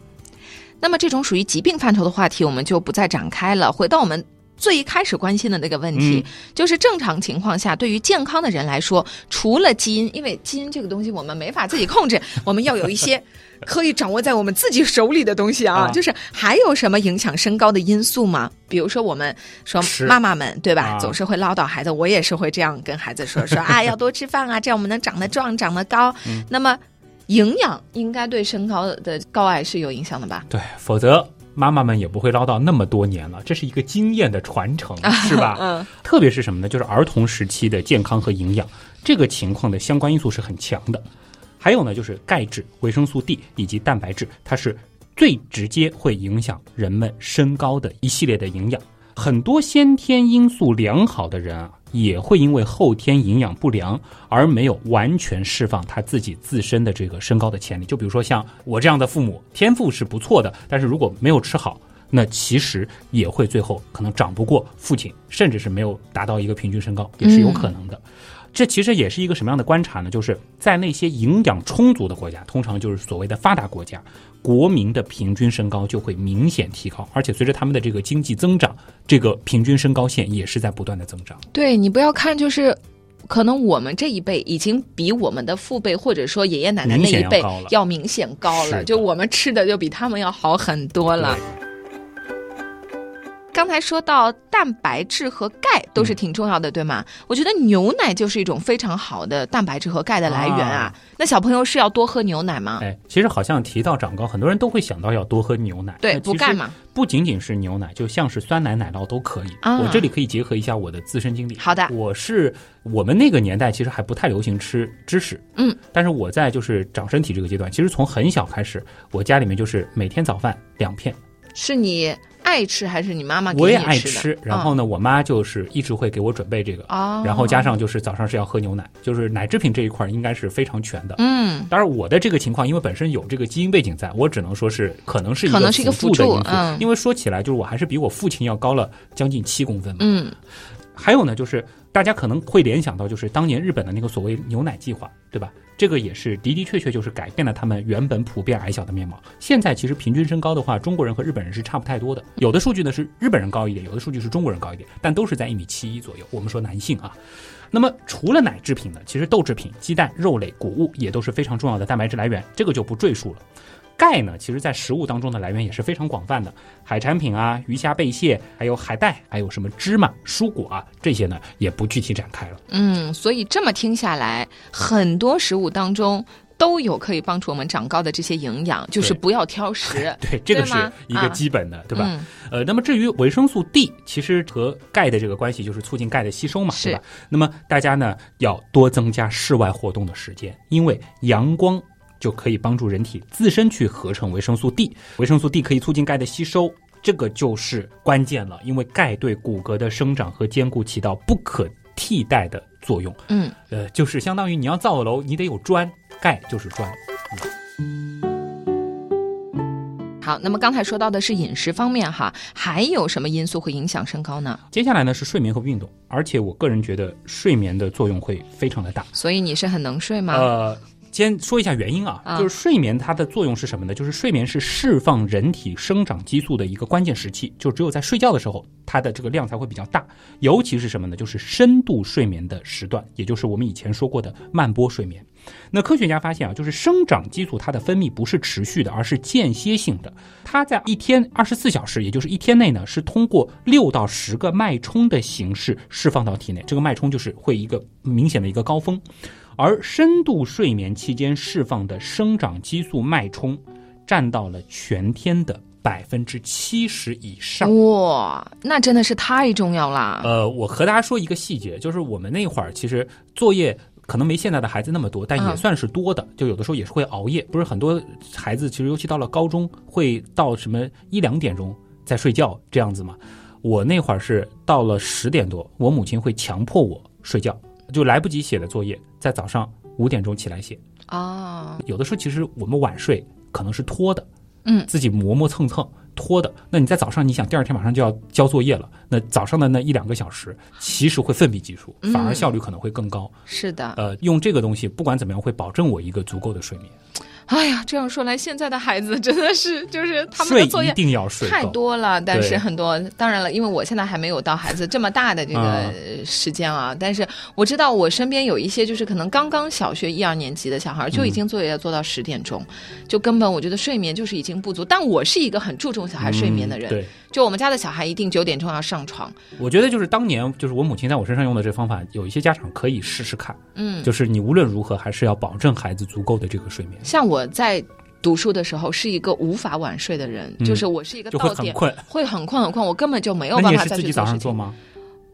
那么这种属于疾病范畴的话题，我们就不再展开了。回到我们最一开始关心的那个问题，就是正常情况下，对于健康的人来说，除了基因，因为基因这个东西我们没法自己控制，我们要有一些可以掌握在我们自己手里的东西啊。啊就是还有什么影响身高的因素吗？比如说我们说妈妈们对吧，啊总是会唠叨孩子，我也是会这样跟孩子说说啊，要多吃饭啊，这样我们能长得壮，长得高。嗯那么。营养应该对身高的高矮是有影响的吧？对，否则妈妈们也不会唠叨那么多年了，这是一个经验的传承，是吧？嗯，特别是什么呢？就是儿童时期的健康和营养这个情况的相关因素是很强的。还有呢，就是钙质、维生素 D 以及蛋白质，它是最直接会影响人们身高的一系列的营养。很多先天因素良好的人啊，也会因为后天营养不良而没有完全释放他自己自身的这个身高的潜力。就比如说像我这样的父母，天赋是不错的，但是如果没有吃好，那其实也会最后可能长不过父亲，甚至是没有达到一个平均身高，也是有可能的。这其实也是一个什么样的观察呢？就是在那些营养充足的国家，通常就是所谓的发达国家，国民的平均身高就会明显提高，而且随着他们的这个经济增长，这个平均身高线也是在不断的增长。对你不要看，就是可能我们这一辈已经比我们的父辈或者说爷爷奶奶那一辈要明显高了，就我们吃的就比他们要好很多了。对刚才说到蛋白质和钙都是挺重要的，对吗？我觉得牛奶就是一种非常好的蛋白质和钙的来源啊。啊那小朋友是要多喝牛奶吗？哎，其实好像提到长高，很多人都会想到要多喝牛奶。对补钙嘛。不仅仅是牛奶，就像是酸奶、奶酪都可以。啊我这里可以结合一下我的自身经历。好的我是我们那个年代其实还不太流行吃芝士，嗯，但是我在就是长身体这个阶段，其实从很小开始，我家里面就是每天早饭两片，是你爱吃还是你妈妈给我也你吃的？爱吃。然后呢，我妈就是一直会给我准备这个，哦，然后加上就是早上是要喝牛奶，就是奶制品这一块应该是非常全的。嗯，当然，我的这个情况，因为本身有这个基因背景在，我只能说是可能是一个可能是一个辅助的因素。嗯因为说起来，就是我还是比我父亲要高了将近七公分嘛。嗯，还有呢，就是大家可能会联想到，就是当年日本的那个所谓牛奶计划，对吧？这个也是的的确确就是改变了他们原本普遍矮小的面貌。现在其实平均身高的话，中国人和日本人是差不太多的。有的数据呢是日本人高一点，有的数据是中国人高一点，但都是在一米七一左右。我们说男性啊。那么除了奶制品呢，其实豆制品、鸡蛋、肉类、谷物也都是非常重要的蛋白质来源，这个就不赘述了。钙呢，其实在食物当中的来源也是非常广泛的，海产品啊、鱼虾贝蟹，还有海带，还有什么芝麻、蔬果啊，这些呢也不具体展开了。嗯，所以这么听下来，很多食物当中都有可以帮助我们长高的这些营养，就是不要挑食。对，这个是一个啊基本的，对吧？嗯呃，那么至于维生素 D，其实和钙的这个关系就是促进钙的吸收嘛，是对吧？那么大家呢要多增加室外活动的时间，因为阳光就可以帮助人体自身去合成维生素 D，维生素 D 可以促进钙的吸收。这个就是关键了，因为钙对骨骼的生长和坚固起到不可替代的作用。嗯，呃，就是相当于你要造楼，你得有砖，钙就是砖。好，那么刚才说到的是饮食方面哈，还有什么因素会影响身高呢？接下来呢是睡眠和运动，而且我个人觉得睡眠的作用会非常的大。所以你是很能睡吗？呃，先说一下原因啊，啊就是睡眠它的作用是什么呢？就是睡眠是释放人体生长激素的一个关键时期，就只有在睡觉的时候，它的这个量才会比较大。尤其是什么呢？就是深度睡眠的时段，也就是我们以前说过的慢波睡眠。那科学家发现啊，就是生长激素它的分泌不是持续的，而是间歇性的。它在一天二十四小时，也就是一天内呢，是通过六到十个脉冲的形式释放到体内。这个脉冲就是会一个明显的一个高峰。而深度睡眠期间释放的生长激素脉冲，占到了全天的百分之七十以上。哇，那真的是太重要啦！呃，我和大家说一个细节，就是我们那会儿其实作业可能没现在的孩子那么多，但也嗯算是多的。就有的时候也是会熬夜，不是很多孩子其实尤其到了高中会到什么一两点钟在睡觉这样子嘛。我那会儿是到了十点多，我母亲会强迫我睡觉，就来不及写的作业，在早上五点钟起来写。啊，有的时候其实我们晚睡可能是拖的，嗯自己磨磨蹭蹭拖的。那你在早上，你想第二天马上就要交作业了，那早上的那一两个小时，其实会奋笔疾书，嗯反而效率可能会更高。是的。呃，用这个东西，不管怎么样，会保证我一个足够的睡眠。哎呀，这样说来，现在的孩子真的是就是他们的作业一定要睡太。多了，但是很多，当然了，因为我现在还没有到孩子这么大的 这个啊时间啊，但是我知道我身边有一些就是可能刚刚小学一二年级的小孩，就已经作业要做到十点钟，就根本我觉得睡眠就是已经不足。但我是一个很注重小孩睡眠的人，嗯对，就我们家的小孩一定九点钟要上床，我觉得就是当年就是我母亲在我身上用的这方法，有一些家长可以试试看。嗯，就是你无论如何还是要保证孩子足够的这个睡眠，像我在。读书的时候是一个无法晚睡的人，嗯就是我是一个到点很困。会很困很困，我根本就没有办法再你也是自己早。上做吗？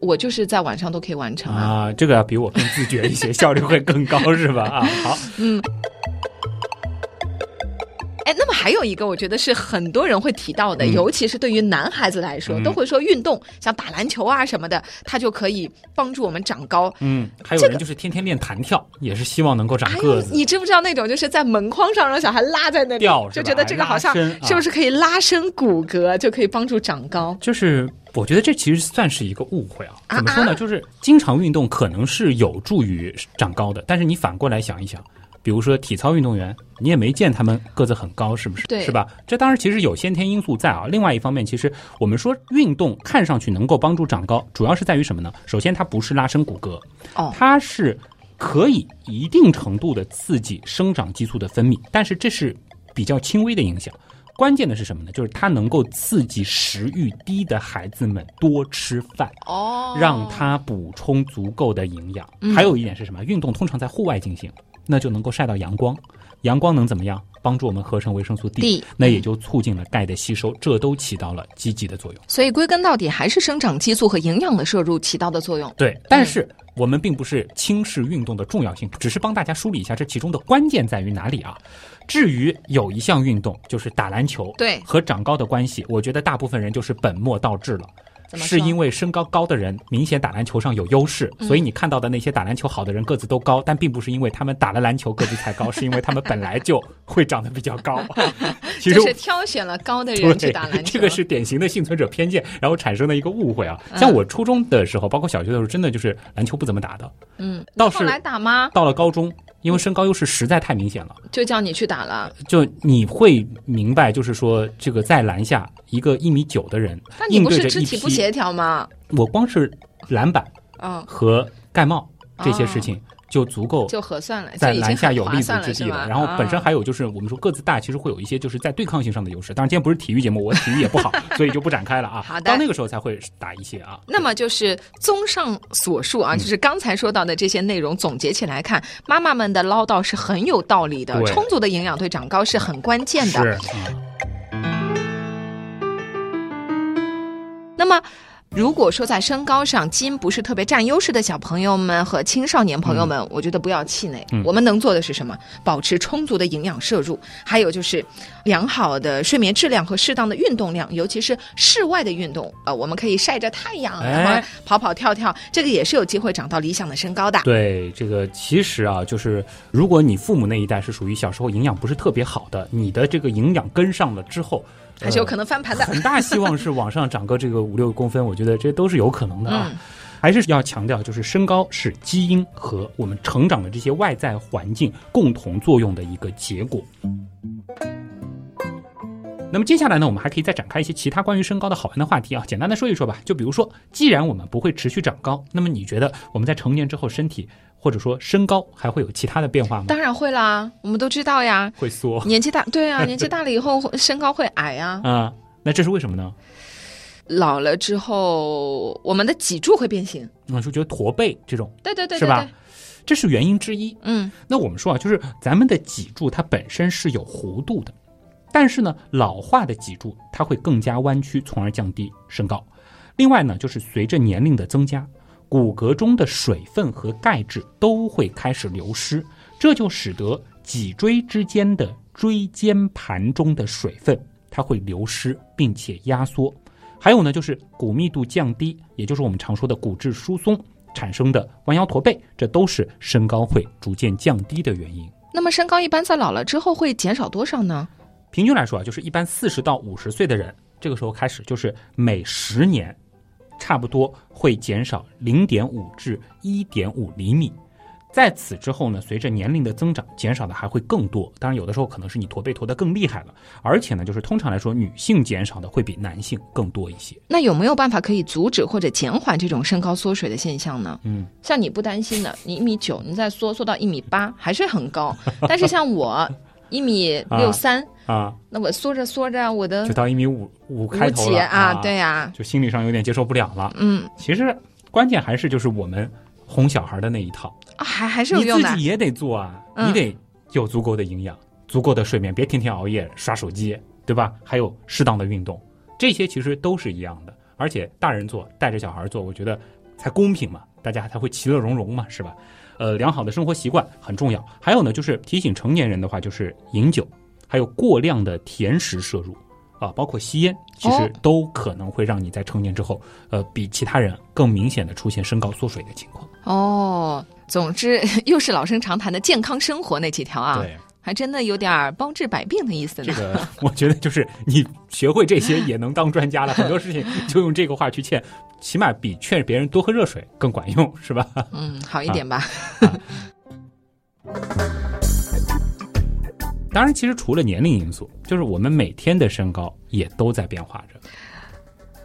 我就是在晚上都可以完成啊。啊，这个要比我更自觉一些，效率会更高，是吧？啊，好，哎，那么还有一个，我觉得是很多人会提到的，嗯尤其是对于男孩子来说，嗯都会说运动，像打篮球啊什么的，它就可以帮助我们长高。嗯，还有这人就是天天练弹跳，也是希望能够长个，子。你知不知道那种就是在门框上让小孩拉在那里就觉得这个好像是不是可以拉伸骨骼，就可以帮助长高？就是我觉得这其实算是一个误会啊。啊怎么说呢？就是经常运动可能是有助于长高的，但是你反过来想一想，比如说体操运动员，你也没见他们个子很高，是不是？对是吧？这当然其实有先天因素在啊。另外一方面，其实我们说运动看上去能够帮助长高，主要是在于什么呢？首先，它不是拉伸骨骼，哦它是可以一定程度的刺激生长激素的分泌，但是这是比较轻微的影响。关键的是什么呢？就是它能够刺激食欲低的孩子们多吃饭，哦让他补充足够的营养。嗯还有一点是什么？运动通常在户外进行，那就能够晒到阳光，阳光能怎么样？帮助我们合成维生素 D，, D 那也就促进了钙的吸收，这都起到了积极的作用。所以归根到底还是生长激素和营养的摄入起到的作用。对，但是我们并不是轻视运动的重要性，只是帮大家梳理一下这其中的关键在于哪里啊。至于有一项运动就是打篮球，对和长高的关系，我觉得大部分人就是本末倒置了。是因为身高高的人明显打篮球上有优势，嗯所以你看到的那些打篮球好的人个子都高，但并不是因为他们打了篮球 个子才高，是因为他们本来就会长得比较高。其实就是挑选了高的人去打篮球，这个是典型的幸存者偏见，然后产生的一个误会啊。嗯像我初中的时候，包括小学的时候，真的就是篮球不怎么打的，嗯，到后来打吗？到了高中，因为身高优势实在太明显了，就叫你去打了。就你会明白，就是说这个在篮下一个一米九的人那你不是肢体不协调吗？我光是篮板啊，和盖帽这些事情就足够就合算了，在篮下有立足之地了。然后本身啊还有就是我们说个子大，其实会有一些就是在对抗性上的优势。当然今天不是体育节目，我体育也不好，所以就不展开了啊。好的到那个时候才会打一些啊。那么就是综上所述嗯啊，就是刚才说到的这些内容，总结起来看，妈妈们的唠叨是很有道理的。充足的营养对长高是很关键的。是啊，那么。如果说在身高上基因不是特别占优势的小朋友们和青少年朋友们，我觉得不要气馁。嗯我们能做的是什么？保持充足的营养摄入，还有就是良好的睡眠质量和适当的运动量，尤其是室外的运动。呃，我们可以晒着太阳，哎然后跑跑跳跳，这个也是有机会长到理想的身高的。对这个其实啊，就是如果你父母那一代是属于小时候营养不是特别好的，你的这个营养跟上了之后，还是有可能翻盘的。很大希望是往上长个这个五六公分，我觉得这都是有可能的啊。嗯还是要强调，就是身高是基因和我们成长的这些外在环境共同作用的一个结果。那么接下来呢，我们还可以再展开一些其他关于身高的好玩的话题啊，简单的说一说吧。就比如说，既然我们不会持续长高，那么你觉得我们在成年之后，身体或者说身高还会有其他的变化吗？当然会啦，我们都知道呀。会缩年纪大，对啊，年纪大了以后身高会矮呀。啊、那这是为什么呢？老了之后，我们的脊柱会变形。我就觉得驼背这种对对对是吧？这是原因之一。嗯，那我们说啊，就是咱们的脊柱它本身是有弧度的，但是呢，老化的脊柱它会更加弯曲，从而降低身高。另外呢，就是随着年龄的增加，骨骼中的水分和钙质都会开始流失，这就使得脊椎之间的椎间盘中的水分它会流失，并且压缩。还有呢，就是骨密度降低，也就是我们常说的骨质疏松产生的弯腰驼背，这都是身高会逐渐降低的原因。那么身高一般在老了之后会减少多少呢？平均来说啊，就是一般四十到五十岁的人，这个时候开始就是每十年，差不多会减少零点五至一点五厘米。在此之后呢，随着年龄的增长，减少的还会更多。当然，有的时候可能是你驼背驼得更厉害了，而且呢，就是通常来说，女性减少的会比男性更多一些。那有没有办法可以阻止或者减缓这种身高缩水的现象呢？嗯，像你不担心的，你一米九，你再缩缩到一米八，还是很高。但是像我一米六三，啊，那我缩着缩着，我的就到一米五五开头了啊，对呀、就心理上有点接受不了了。嗯，其实关键还是就是我们哄小孩的那一套。啊还还是有用的你自己。也得做啊，嗯你得有足够的营养、足够的睡眠，别天天熬夜刷手机，对吧？还有适当的运动，这些其实都是一样的。而且大人做，带着小孩做，我觉得才公平嘛，大家才会其乐融融嘛，是吧？呃，良好的生活习惯很重要。还有呢，就是提醒成年人的话，就是饮酒，还有过量的甜食摄入。啊，包括吸烟，其实哦都可能会让你在成年之后，呃，比其他人更明显的出现身高缩水的情况。哦，总之 又是老生常谈的健康生活那几条啊，对，还真的有点儿包治百病的意思呢。这个我觉得就是你学会这些也能当专家了，很多事情 就用这个话去劝，起码比劝别人多喝热水更管用，是吧？嗯，好一点吧。当然，其实除了年龄因素，就是我们每天的身高也都在变化着。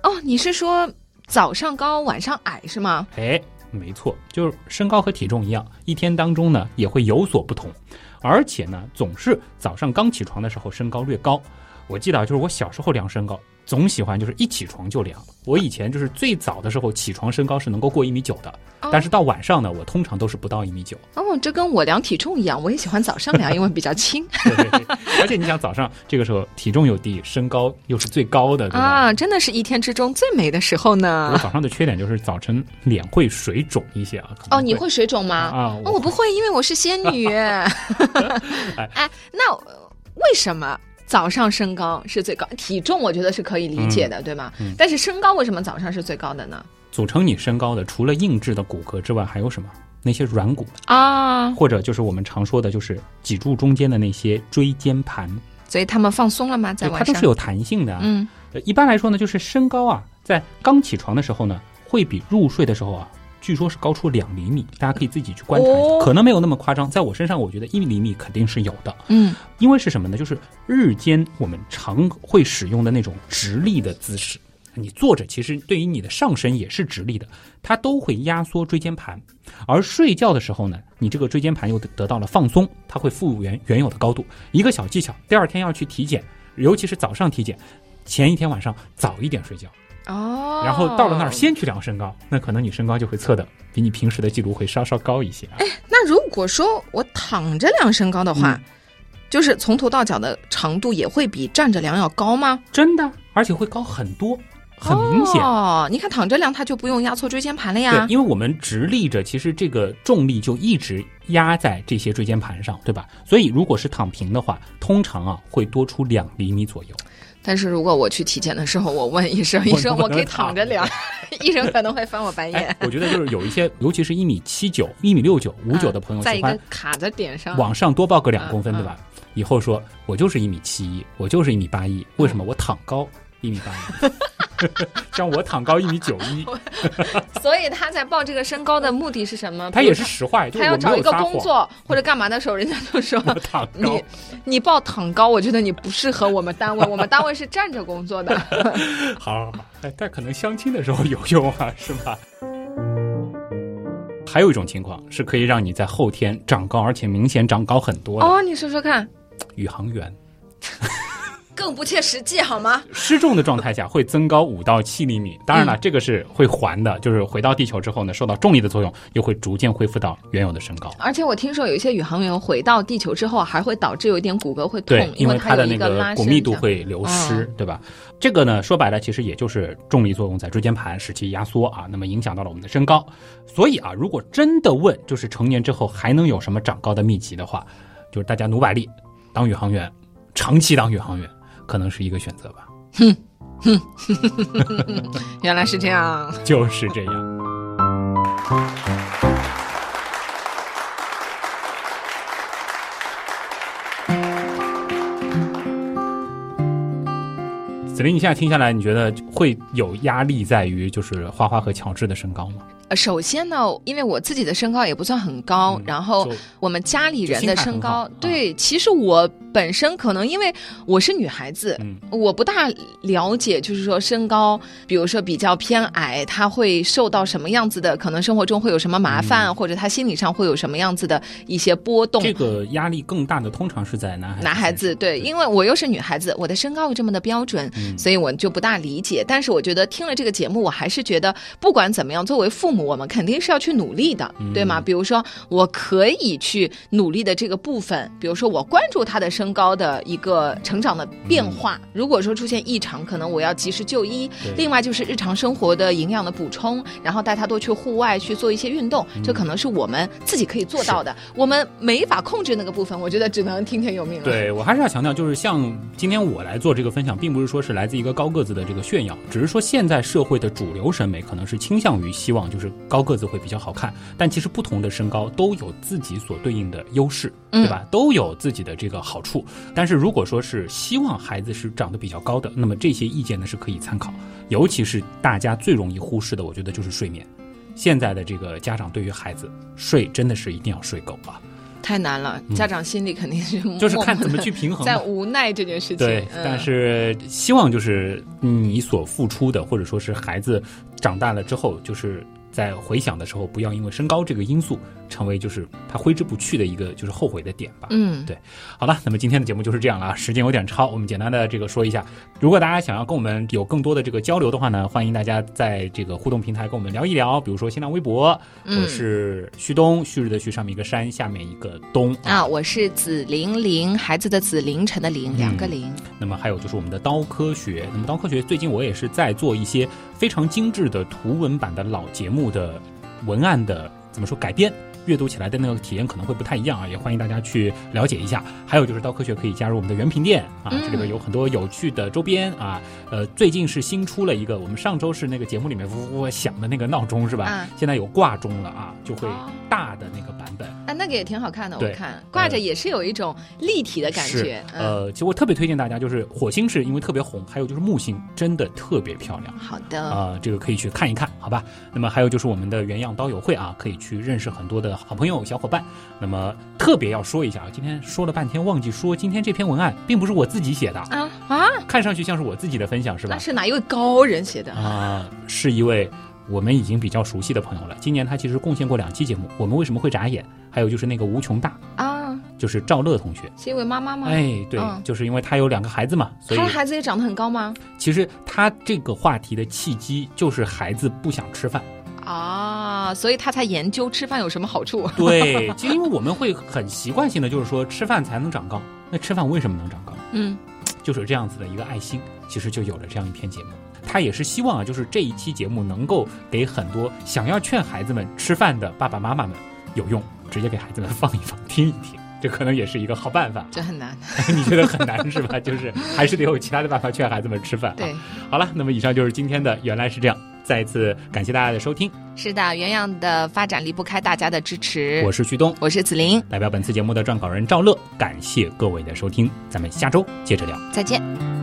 哦，你是说早上高晚上矮是吗？哎，没错，就是身高和体重一样，一天当中呢也会有所不同，而且呢总是早上刚起床的时候身高略高。我记得啊，就是我小时候量身高，总喜欢就是一起床就量。我以前就是最早的时候起床身高是能够过一米九的，哦但是到晚上呢，我通常都是不到一米九。哦，这跟我量体重一样，我也喜欢早上量，因为比较轻对对对，而且你想早上这个时候体重又低，身高又是最高的，对吧？啊，真的是一天之中最美的时候呢我。早上的缺点就是早晨脸会水肿一些啊。哦，你会水肿吗？啊？哦，我不会，因为我是仙女。哎，那为什么早上身高是最高？体重我觉得是可以理解的，对吗？嗯但是身高为什么早上是最高的呢？组成你身高的，除了硬质的骨骼之外，还有什么？那些软骨，啊，或者就是我们常说的，就是脊柱中间的那些椎间盘，所以他们放松了吗？在晚上它都是？有弹性的啊。嗯，呃一般来说呢，就是身高啊，在刚起床的时候呢，会比入睡的时候啊，据说是高出两厘米。大家可以自己去观察一下，哦可能没有那么夸张。在我身上，我觉得一厘米肯定是有的。嗯，因为是什么呢？就是日间我们常会使用的那种直立的姿势，你坐着其实对于你的上身也是直立的，它都会压缩椎间盘。而睡觉的时候呢，你这个椎间盘又得得到了放松，它会复原原有的高度。一个小技巧，第二天要去体检，尤其是早上体检，前一天晚上早一点睡觉，哦，然后到了那儿先去量身高，那可能你身高就会测的比你平时的记录会稍稍高一些啊。那如果说我躺着量身高的话，嗯就是从头到脚的长度也会比站着量要高吗？真的，而且会高很多，很明显。哦，你看躺着量，它就不用压错椎间盘了对呀，。因为我们直立着，其实这个重力就一直压在这些椎间盘上，对吧？所以如果是躺平的话，通常啊会多出两厘米左右。但是如果我去体检的时候，我问医生，医生我可以躺着量，医生可能会翻我白眼哎。，我觉得就是有一些，尤其是一米七九、一米六九、五九的朋友，在一个卡在点上，往上多报个两公分，嗯对吧？以后说我就是一米七一，我就是一米八一，为什么我躺高一米八一？像我躺高一米九一，所以他在报这个身高的目的是什么？他也是实话，他要找一个有。工作或者干嘛的时候，人家就说躺高你，你报躺高，我觉得你不适合我们单位，我们单位是站着工作的。好好好，哎，但可能相亲的时候有用啊，是吧？还有一种情况是可以让你在后天长高，而且明显长高很多的、哦，你说说看，宇航员。更不切实际好吗？失重的状态下会增高五到七厘米，当然了，这个是会还的，就是回到地球之后呢，受到重力的作用，又会逐渐恢复到原有的身高。而且我听说有一些宇航员回到地球之后，还会导致有一点骨骼会痛，，因为有它的那个骨密度会流失，对吧？这个呢，说白了，其实也就是重力作用在椎间盘使其压缩啊，那么影响到了我们的身高。所以啊，如果真的问，就是成年之后还能有什么长高的秘籍的话，就是大家努把力，当宇航员，长期当宇航员，可能是一个选择吧。哼哼原来是这样。就是这样。子琳，你现在听下来，你觉得会有压力在于就是花花和乔治的身高吗？呃，首先呢，因为我自己的身高也不算很高，嗯然后我们家里人的身高对，其实我本身可能因为我是女孩子，嗯我不大了解，就是说身高，比如说比较偏矮，她会受到什么样子的，可能生活中会有什么麻烦，或者她心理上会有什么样子的一些波动。嗯这个压力更大的，通常是在男孩子。男孩子对，因为我又是女孩子，我的身高又这么的标准，嗯所以我就不大理解。但是我觉得听了这个节目，我还是觉得不管怎么样，作为父母，我们肯定是要去努力的，嗯对吗？比如说，我可以去努力的这个部分，比如说我关注他的身高的一个成长的变化。如果说出现异常，可能我要及时就医。另外就是日常生活的营养的补充，然后带他多去户外去做一些运动，嗯这可能是我们自己可以做到的。我们没法控制那个部分，我觉得只能听天由命了。对我还是要强调，就是像今天我来做这个分享，并不是说是来自一个高个子的这个炫耀，只是说现在社会的主流审美可能是倾向于希望就是高个子会比较好看，但其实不同的身高都有自己所对应的优势，对吧？都有自己的这个好处。但是如果说是希望孩子是长得比较高的，那么这些意见呢是可以参考，尤其是大家最容易忽视的，我觉得就是睡眠。现在的这个家长对于孩子睡真的是一定要睡够啊，太难了，家长心里肯定是嗯就是看怎么去平衡 在无奈这件事情。对，嗯但是希望就是你所付出的，或者说是孩子长大了之后，就是在回想的时候，不要因为身高这个因素成为就是他挥之不去的一个就是后悔的点吧。嗯，对好了，那么今天的节目就是这样了啊，时间有点超，我们简单的这个说一下。如果大家想要跟我们有更多的这个交流的话呢，欢迎大家在这个互动平台跟我们聊一聊，比如说新浪微博，嗯我是旭东，旭日的旭，上面一个山，下面一个东啊，我是紫玲玲，孩子的紫，凌晨的凌，两个零。那么还有就是我们的刀科学，那么刀科学最近我也是在做一些非常精致的图文版的老节目的文案的怎么说改编。阅读起来的那个体验可能会不太一样啊，也欢迎大家去了解一下。还有就是刀科学可以加入我们的原品店啊，嗯这里边有很多有趣的周边啊。呃，最近是新出了一个，我们上周是那个节目里面呜呜响的那个闹钟是吧？啊现在有挂钟了啊，就会哦大的那个版本。啊，那个也挺好看的，我看挂着也是有一种立体的感是觉。嗯，呃，其实我特别推荐大家，就是火星是因为特别红，还有就是木星真的特别漂亮。好的，啊、这个可以去看一看，好吧？那么还有就是我们的原样刀友会啊，可以去认识很多的好朋友、小伙伴。那么特别要说一下啊，今天说了半天忘记说，今天这篇文案并不是我自己写的，啊啊，看上去像是我自己的分享是吧那？是哪一位高人写的？啊、是一位我们已经比较熟悉的朋友了。今年他其实贡献过两期节目，我们为什么会眨眼？还有就是那个无穷大，啊，就是赵乐同学。是一位妈妈吗？哎，对，嗯就是因为他有两个孩子嘛，所以他的孩子也长得很高吗？其实他这个话题的契机就是孩子不想吃饭。啊，所以他才研究吃饭有什么好处。对，就因为我们会很习惯性的就是说吃饭才能长高，那吃饭为什么能长高？嗯，就是这样子的一个爱心，其实就有了这样一篇节目。他也是希望啊，就是这一期节目能够给很多想要劝孩子们吃饭的爸爸妈妈们有用，直接给孩子们放一放，听一听，这可能也是一个好办法。这很难。你觉得很难是吧？就是还是得有其他的办法劝孩子们吃饭、啊。对，好了，那么以上就是今天的原来是这样。再一次感谢大家的收听，是的，原样的发展离不开大家的支持。我是旭东，我是子林，代表本次节目的撰稿人赵乐，感谢各位的收听，咱们下周接着聊。再见。